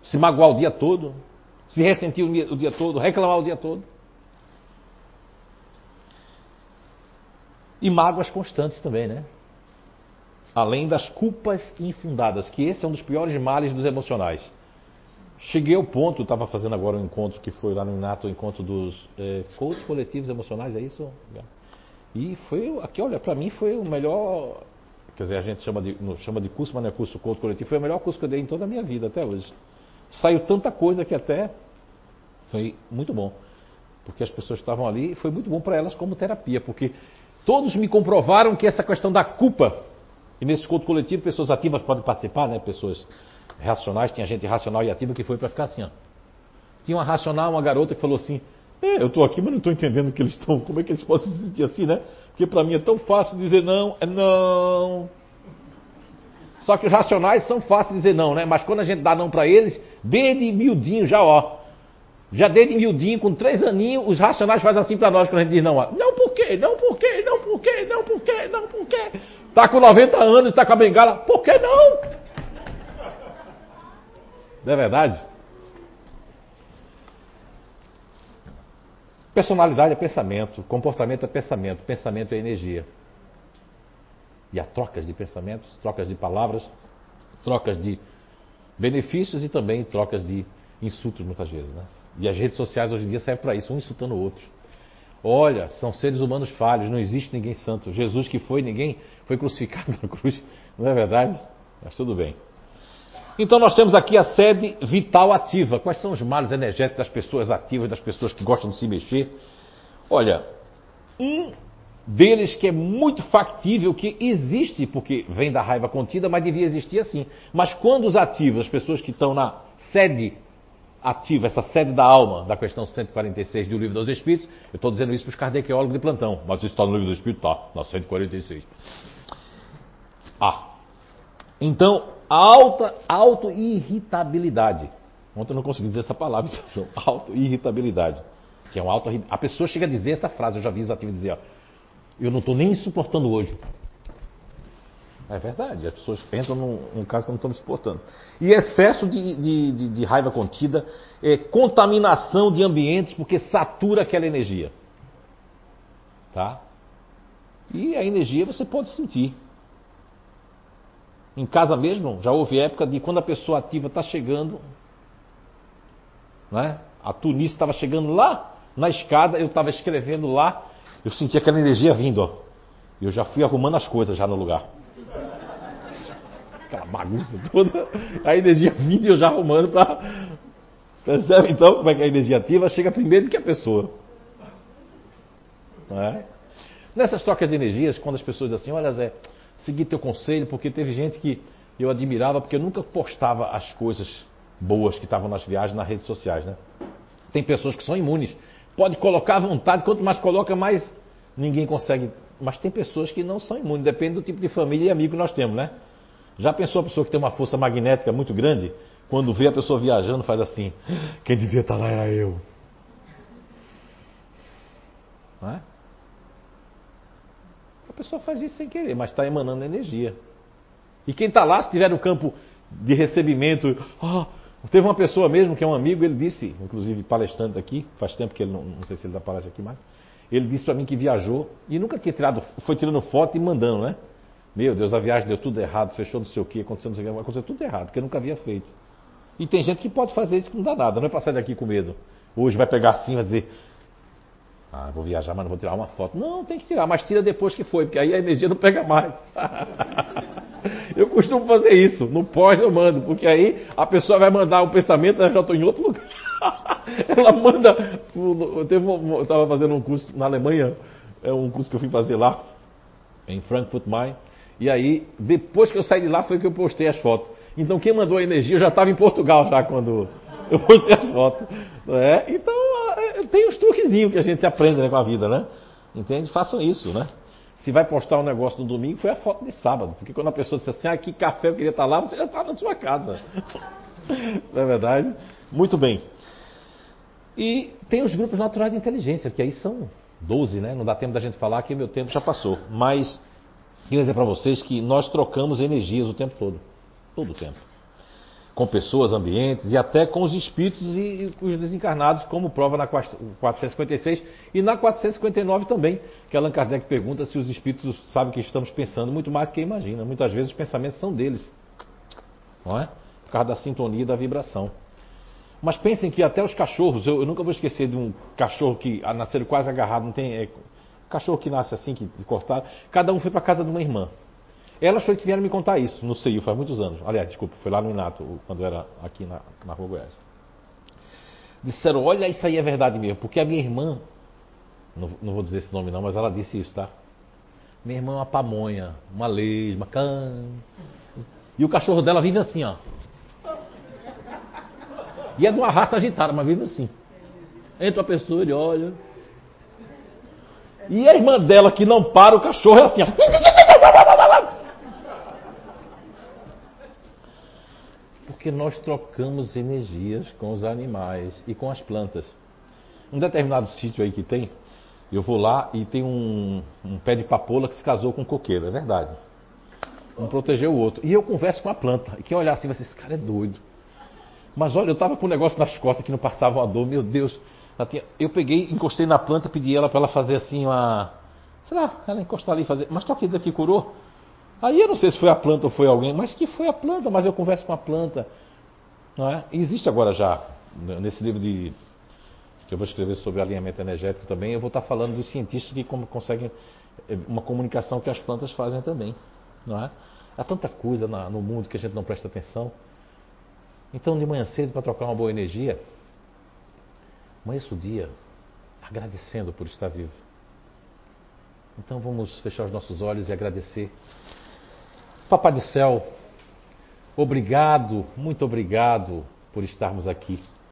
Se magoar o dia todo, se ressentir o dia todo, reclamar o dia todo. E mágoas constantes também, né? Além das culpas infundadas, que esse é um dos piores males dos emocionais. Cheguei ao ponto, estava fazendo agora um encontro que foi lá no Inato, o um encontro dos é, coaches coletivos emocionais, é isso? E foi, aqui, olha, para mim foi o melhor, quer dizer, a gente chama de, chama de curso, mas não é curso coach coletivo, foi o melhor curso que eu dei em toda a minha vida até hoje. Saiu tanta coisa que até foi muito bom. Porque as pessoas estavam ali e foi muito bom para elas como terapia, porque Todos me comprovaram que essa questão da culpa, e nesse culto coletivo pessoas ativas podem participar, né? pessoas racionais, tinha gente racional e ativa que foi para ficar assim. Ó. Tinha uma racional, uma garota que falou assim: É, eu estou aqui, mas não estou entendendo o que eles estão. Como é que eles podem se sentir assim, né? Porque para mim é tão fácil dizer não, é não. Só que os racionais são fáceis de dizer não, né? Mas quando a gente dá não para eles, desde miudinho já, ó. Já desde miudinho, com três aninhos, os racionais fazem assim para nós quando a gente diz não. Não por quê? Não por quê? Não por quê? Não por quê? Não por quê? Tá com 90 anos, está com a bengala. Por que não? Não é verdade? Personalidade é pensamento, comportamento é pensamento, pensamento é energia. E há trocas de pensamentos, trocas de palavras, trocas de benefícios e também trocas de insultos muitas vezes. Né? E as redes sociais hoje em dia servem para isso, um insultando o outro. Olha, são seres humanos falhos, não existe ninguém santo. Jesus que foi, ninguém foi crucificado na cruz, não é verdade? Mas tudo bem. Então nós temos aqui a sede vital ativa. Quais são os males energéticos das pessoas ativas, das pessoas que gostam de se mexer? Olha, um deles que é muito factível, que existe, porque vem da raiva contida, mas devia existir assim. Mas quando os ativos, as pessoas que estão na sede ativa, essa sede da alma, da questão 146 do Livro dos Espíritos, eu estou dizendo isso para os kardecólogos de plantão, mas isso está no Livro dos Espíritos? Está, na 146. Ah, então, alta auto-irritabilidade. Ontem eu não consegui dizer essa palavra, auto-irritabilidade. Que é um auto A pessoa chega a dizer essa frase, eu já vi os ativos dizer, ó, eu não estou nem suportando hoje. É verdade, as pessoas entram num, num caso que não estão me suportando. E excesso de, de, de, de raiva contida, é, contaminação de ambientes, porque satura aquela energia. Tá? E a energia você pode sentir. Em casa mesmo, já houve época de quando a pessoa ativa está chegando, né? a Tunísia estava chegando lá na escada, eu estava escrevendo lá, eu senti aquela energia vindo. Ó. Eu já fui arrumando as coisas já no lugar. Aquela bagunça toda, a energia vindo e eu já arrumando para. Percebe então como é que a energia ativa chega primeiro que a pessoa. É? Nessas trocas de energias, quando as pessoas dizem assim, olha Zé, seguir teu conselho, porque teve gente que eu admirava, porque eu nunca postava as coisas boas que estavam nas viagens nas redes sociais, né? Tem pessoas que são imunes. Pode colocar à vontade, quanto mais coloca, mais ninguém consegue. Mas tem pessoas que não são imunes, depende do tipo de família e amigo que nós temos, né? Já pensou a pessoa que tem uma força magnética muito grande? Quando vê a pessoa viajando, faz assim: quem devia estar lá era eu. Não é? A pessoa faz isso sem querer, mas está emanando energia. E quem está lá, se tiver no campo de recebimento, oh, teve uma pessoa mesmo que é um amigo, ele disse, inclusive palestrante aqui, faz tempo que ele não, não sei se ele dá palestra aqui mais, ele disse para mim que viajou e nunca tinha tirado, foi tirando foto e mandando, né? Meu Deus, a viagem deu tudo errado, fechou não sei o que, aconteceu não sei o que, aconteceu tudo errado, porque eu nunca havia feito. E tem gente que pode fazer isso que não dá nada, não é para sair daqui com medo. Hoje vai pegar assim, vai dizer, ah, vou viajar, mas não vou tirar uma foto. Não, tem que tirar, mas tira depois que foi, porque aí a energia não pega mais. eu costumo fazer isso, no pós eu mando, porque aí a pessoa vai mandar o pensamento, eu já estou em outro lugar. Ela manda. Eu estava fazendo um curso na Alemanha, é um curso que eu fui fazer lá, em Frankfurt Main. E aí, depois que eu saí de lá, foi que eu postei as fotos. Então quem mandou a energia, eu já estava em Portugal já quando eu postei as fotos. É? Então tem uns truquezinhos que a gente aprende né, com a vida, né? Entende? Façam isso, né? Se vai postar um negócio no domingo, foi a foto de sábado. Porque quando a pessoa diz assim, ah, que café eu queria estar lá, você já está na sua casa. Não é verdade? Muito bem. E tem os grupos naturais de inteligência, que aí são 12, né? Não dá tempo da gente falar que meu tempo já passou. Mas queria dizer para vocês que nós trocamos energias o tempo todo. Todo o tempo com pessoas, ambientes e até com os espíritos e os desencarnados, como prova na 456 e na 459 também, que Allan Kardec pergunta se os espíritos sabem que estamos pensando, muito mais do que imagina. Muitas vezes os pensamentos são deles, não é? Por causa da sintonia e da vibração. Mas pensem que até os cachorros, eu, eu nunca vou esquecer de um cachorro que nasceu quase agarrado, não tem. É, cachorro que nasce assim, que cortaram, cada um foi para casa de uma irmã. Elas foi que vieram me contar isso no CEIU, faz muitos anos. Aliás, desculpa, foi lá no Inato, quando era aqui na, na Rua Goiás. Disseram, olha, isso aí é verdade mesmo, porque a minha irmã, não, não vou dizer esse nome não, mas ela disse isso, tá? Minha irmã é uma pamonha, uma lesma, can. E o cachorro dela vive assim, ó. E é de uma raça agitada, mas vive assim. Entra uma pessoa, ele olha. E a irmã dela que não para, o cachorro é assim. Ó. Porque nós trocamos energias com os animais e com as plantas. Um determinado sítio aí que tem, eu vou lá e tem um, um pé de papoula que se casou com um coqueiro, é verdade. Um protegeu o outro. E eu converso com a planta. E quem olhar assim vai dizer, esse cara é doido. Mas olha, eu estava com um negócio nas costas que não passava uma dor, meu Deus. Eu peguei, encostei na planta, pedi ela para ela fazer assim uma. Sei lá, ela encostar ali e fazer. Mas toque daqui curou. Aí eu não sei se foi a planta ou foi alguém, mas que foi a planta, mas eu converso com a planta. Não é? E existe agora já, nesse livro de que eu vou escrever sobre alinhamento energético também, eu vou estar falando dos cientistas que como conseguem eh, uma comunicação que as plantas fazem também. Não é? Há tanta coisa no mundo que a gente não presta atenção. Então, de manhã cedo, para trocar uma boa energia, amanheça o dia agradecendo por estar vivo. Então, vamos fechar os nossos olhos e agradecer. Papai do céu, obrigado, muito obrigado por estarmos aqui.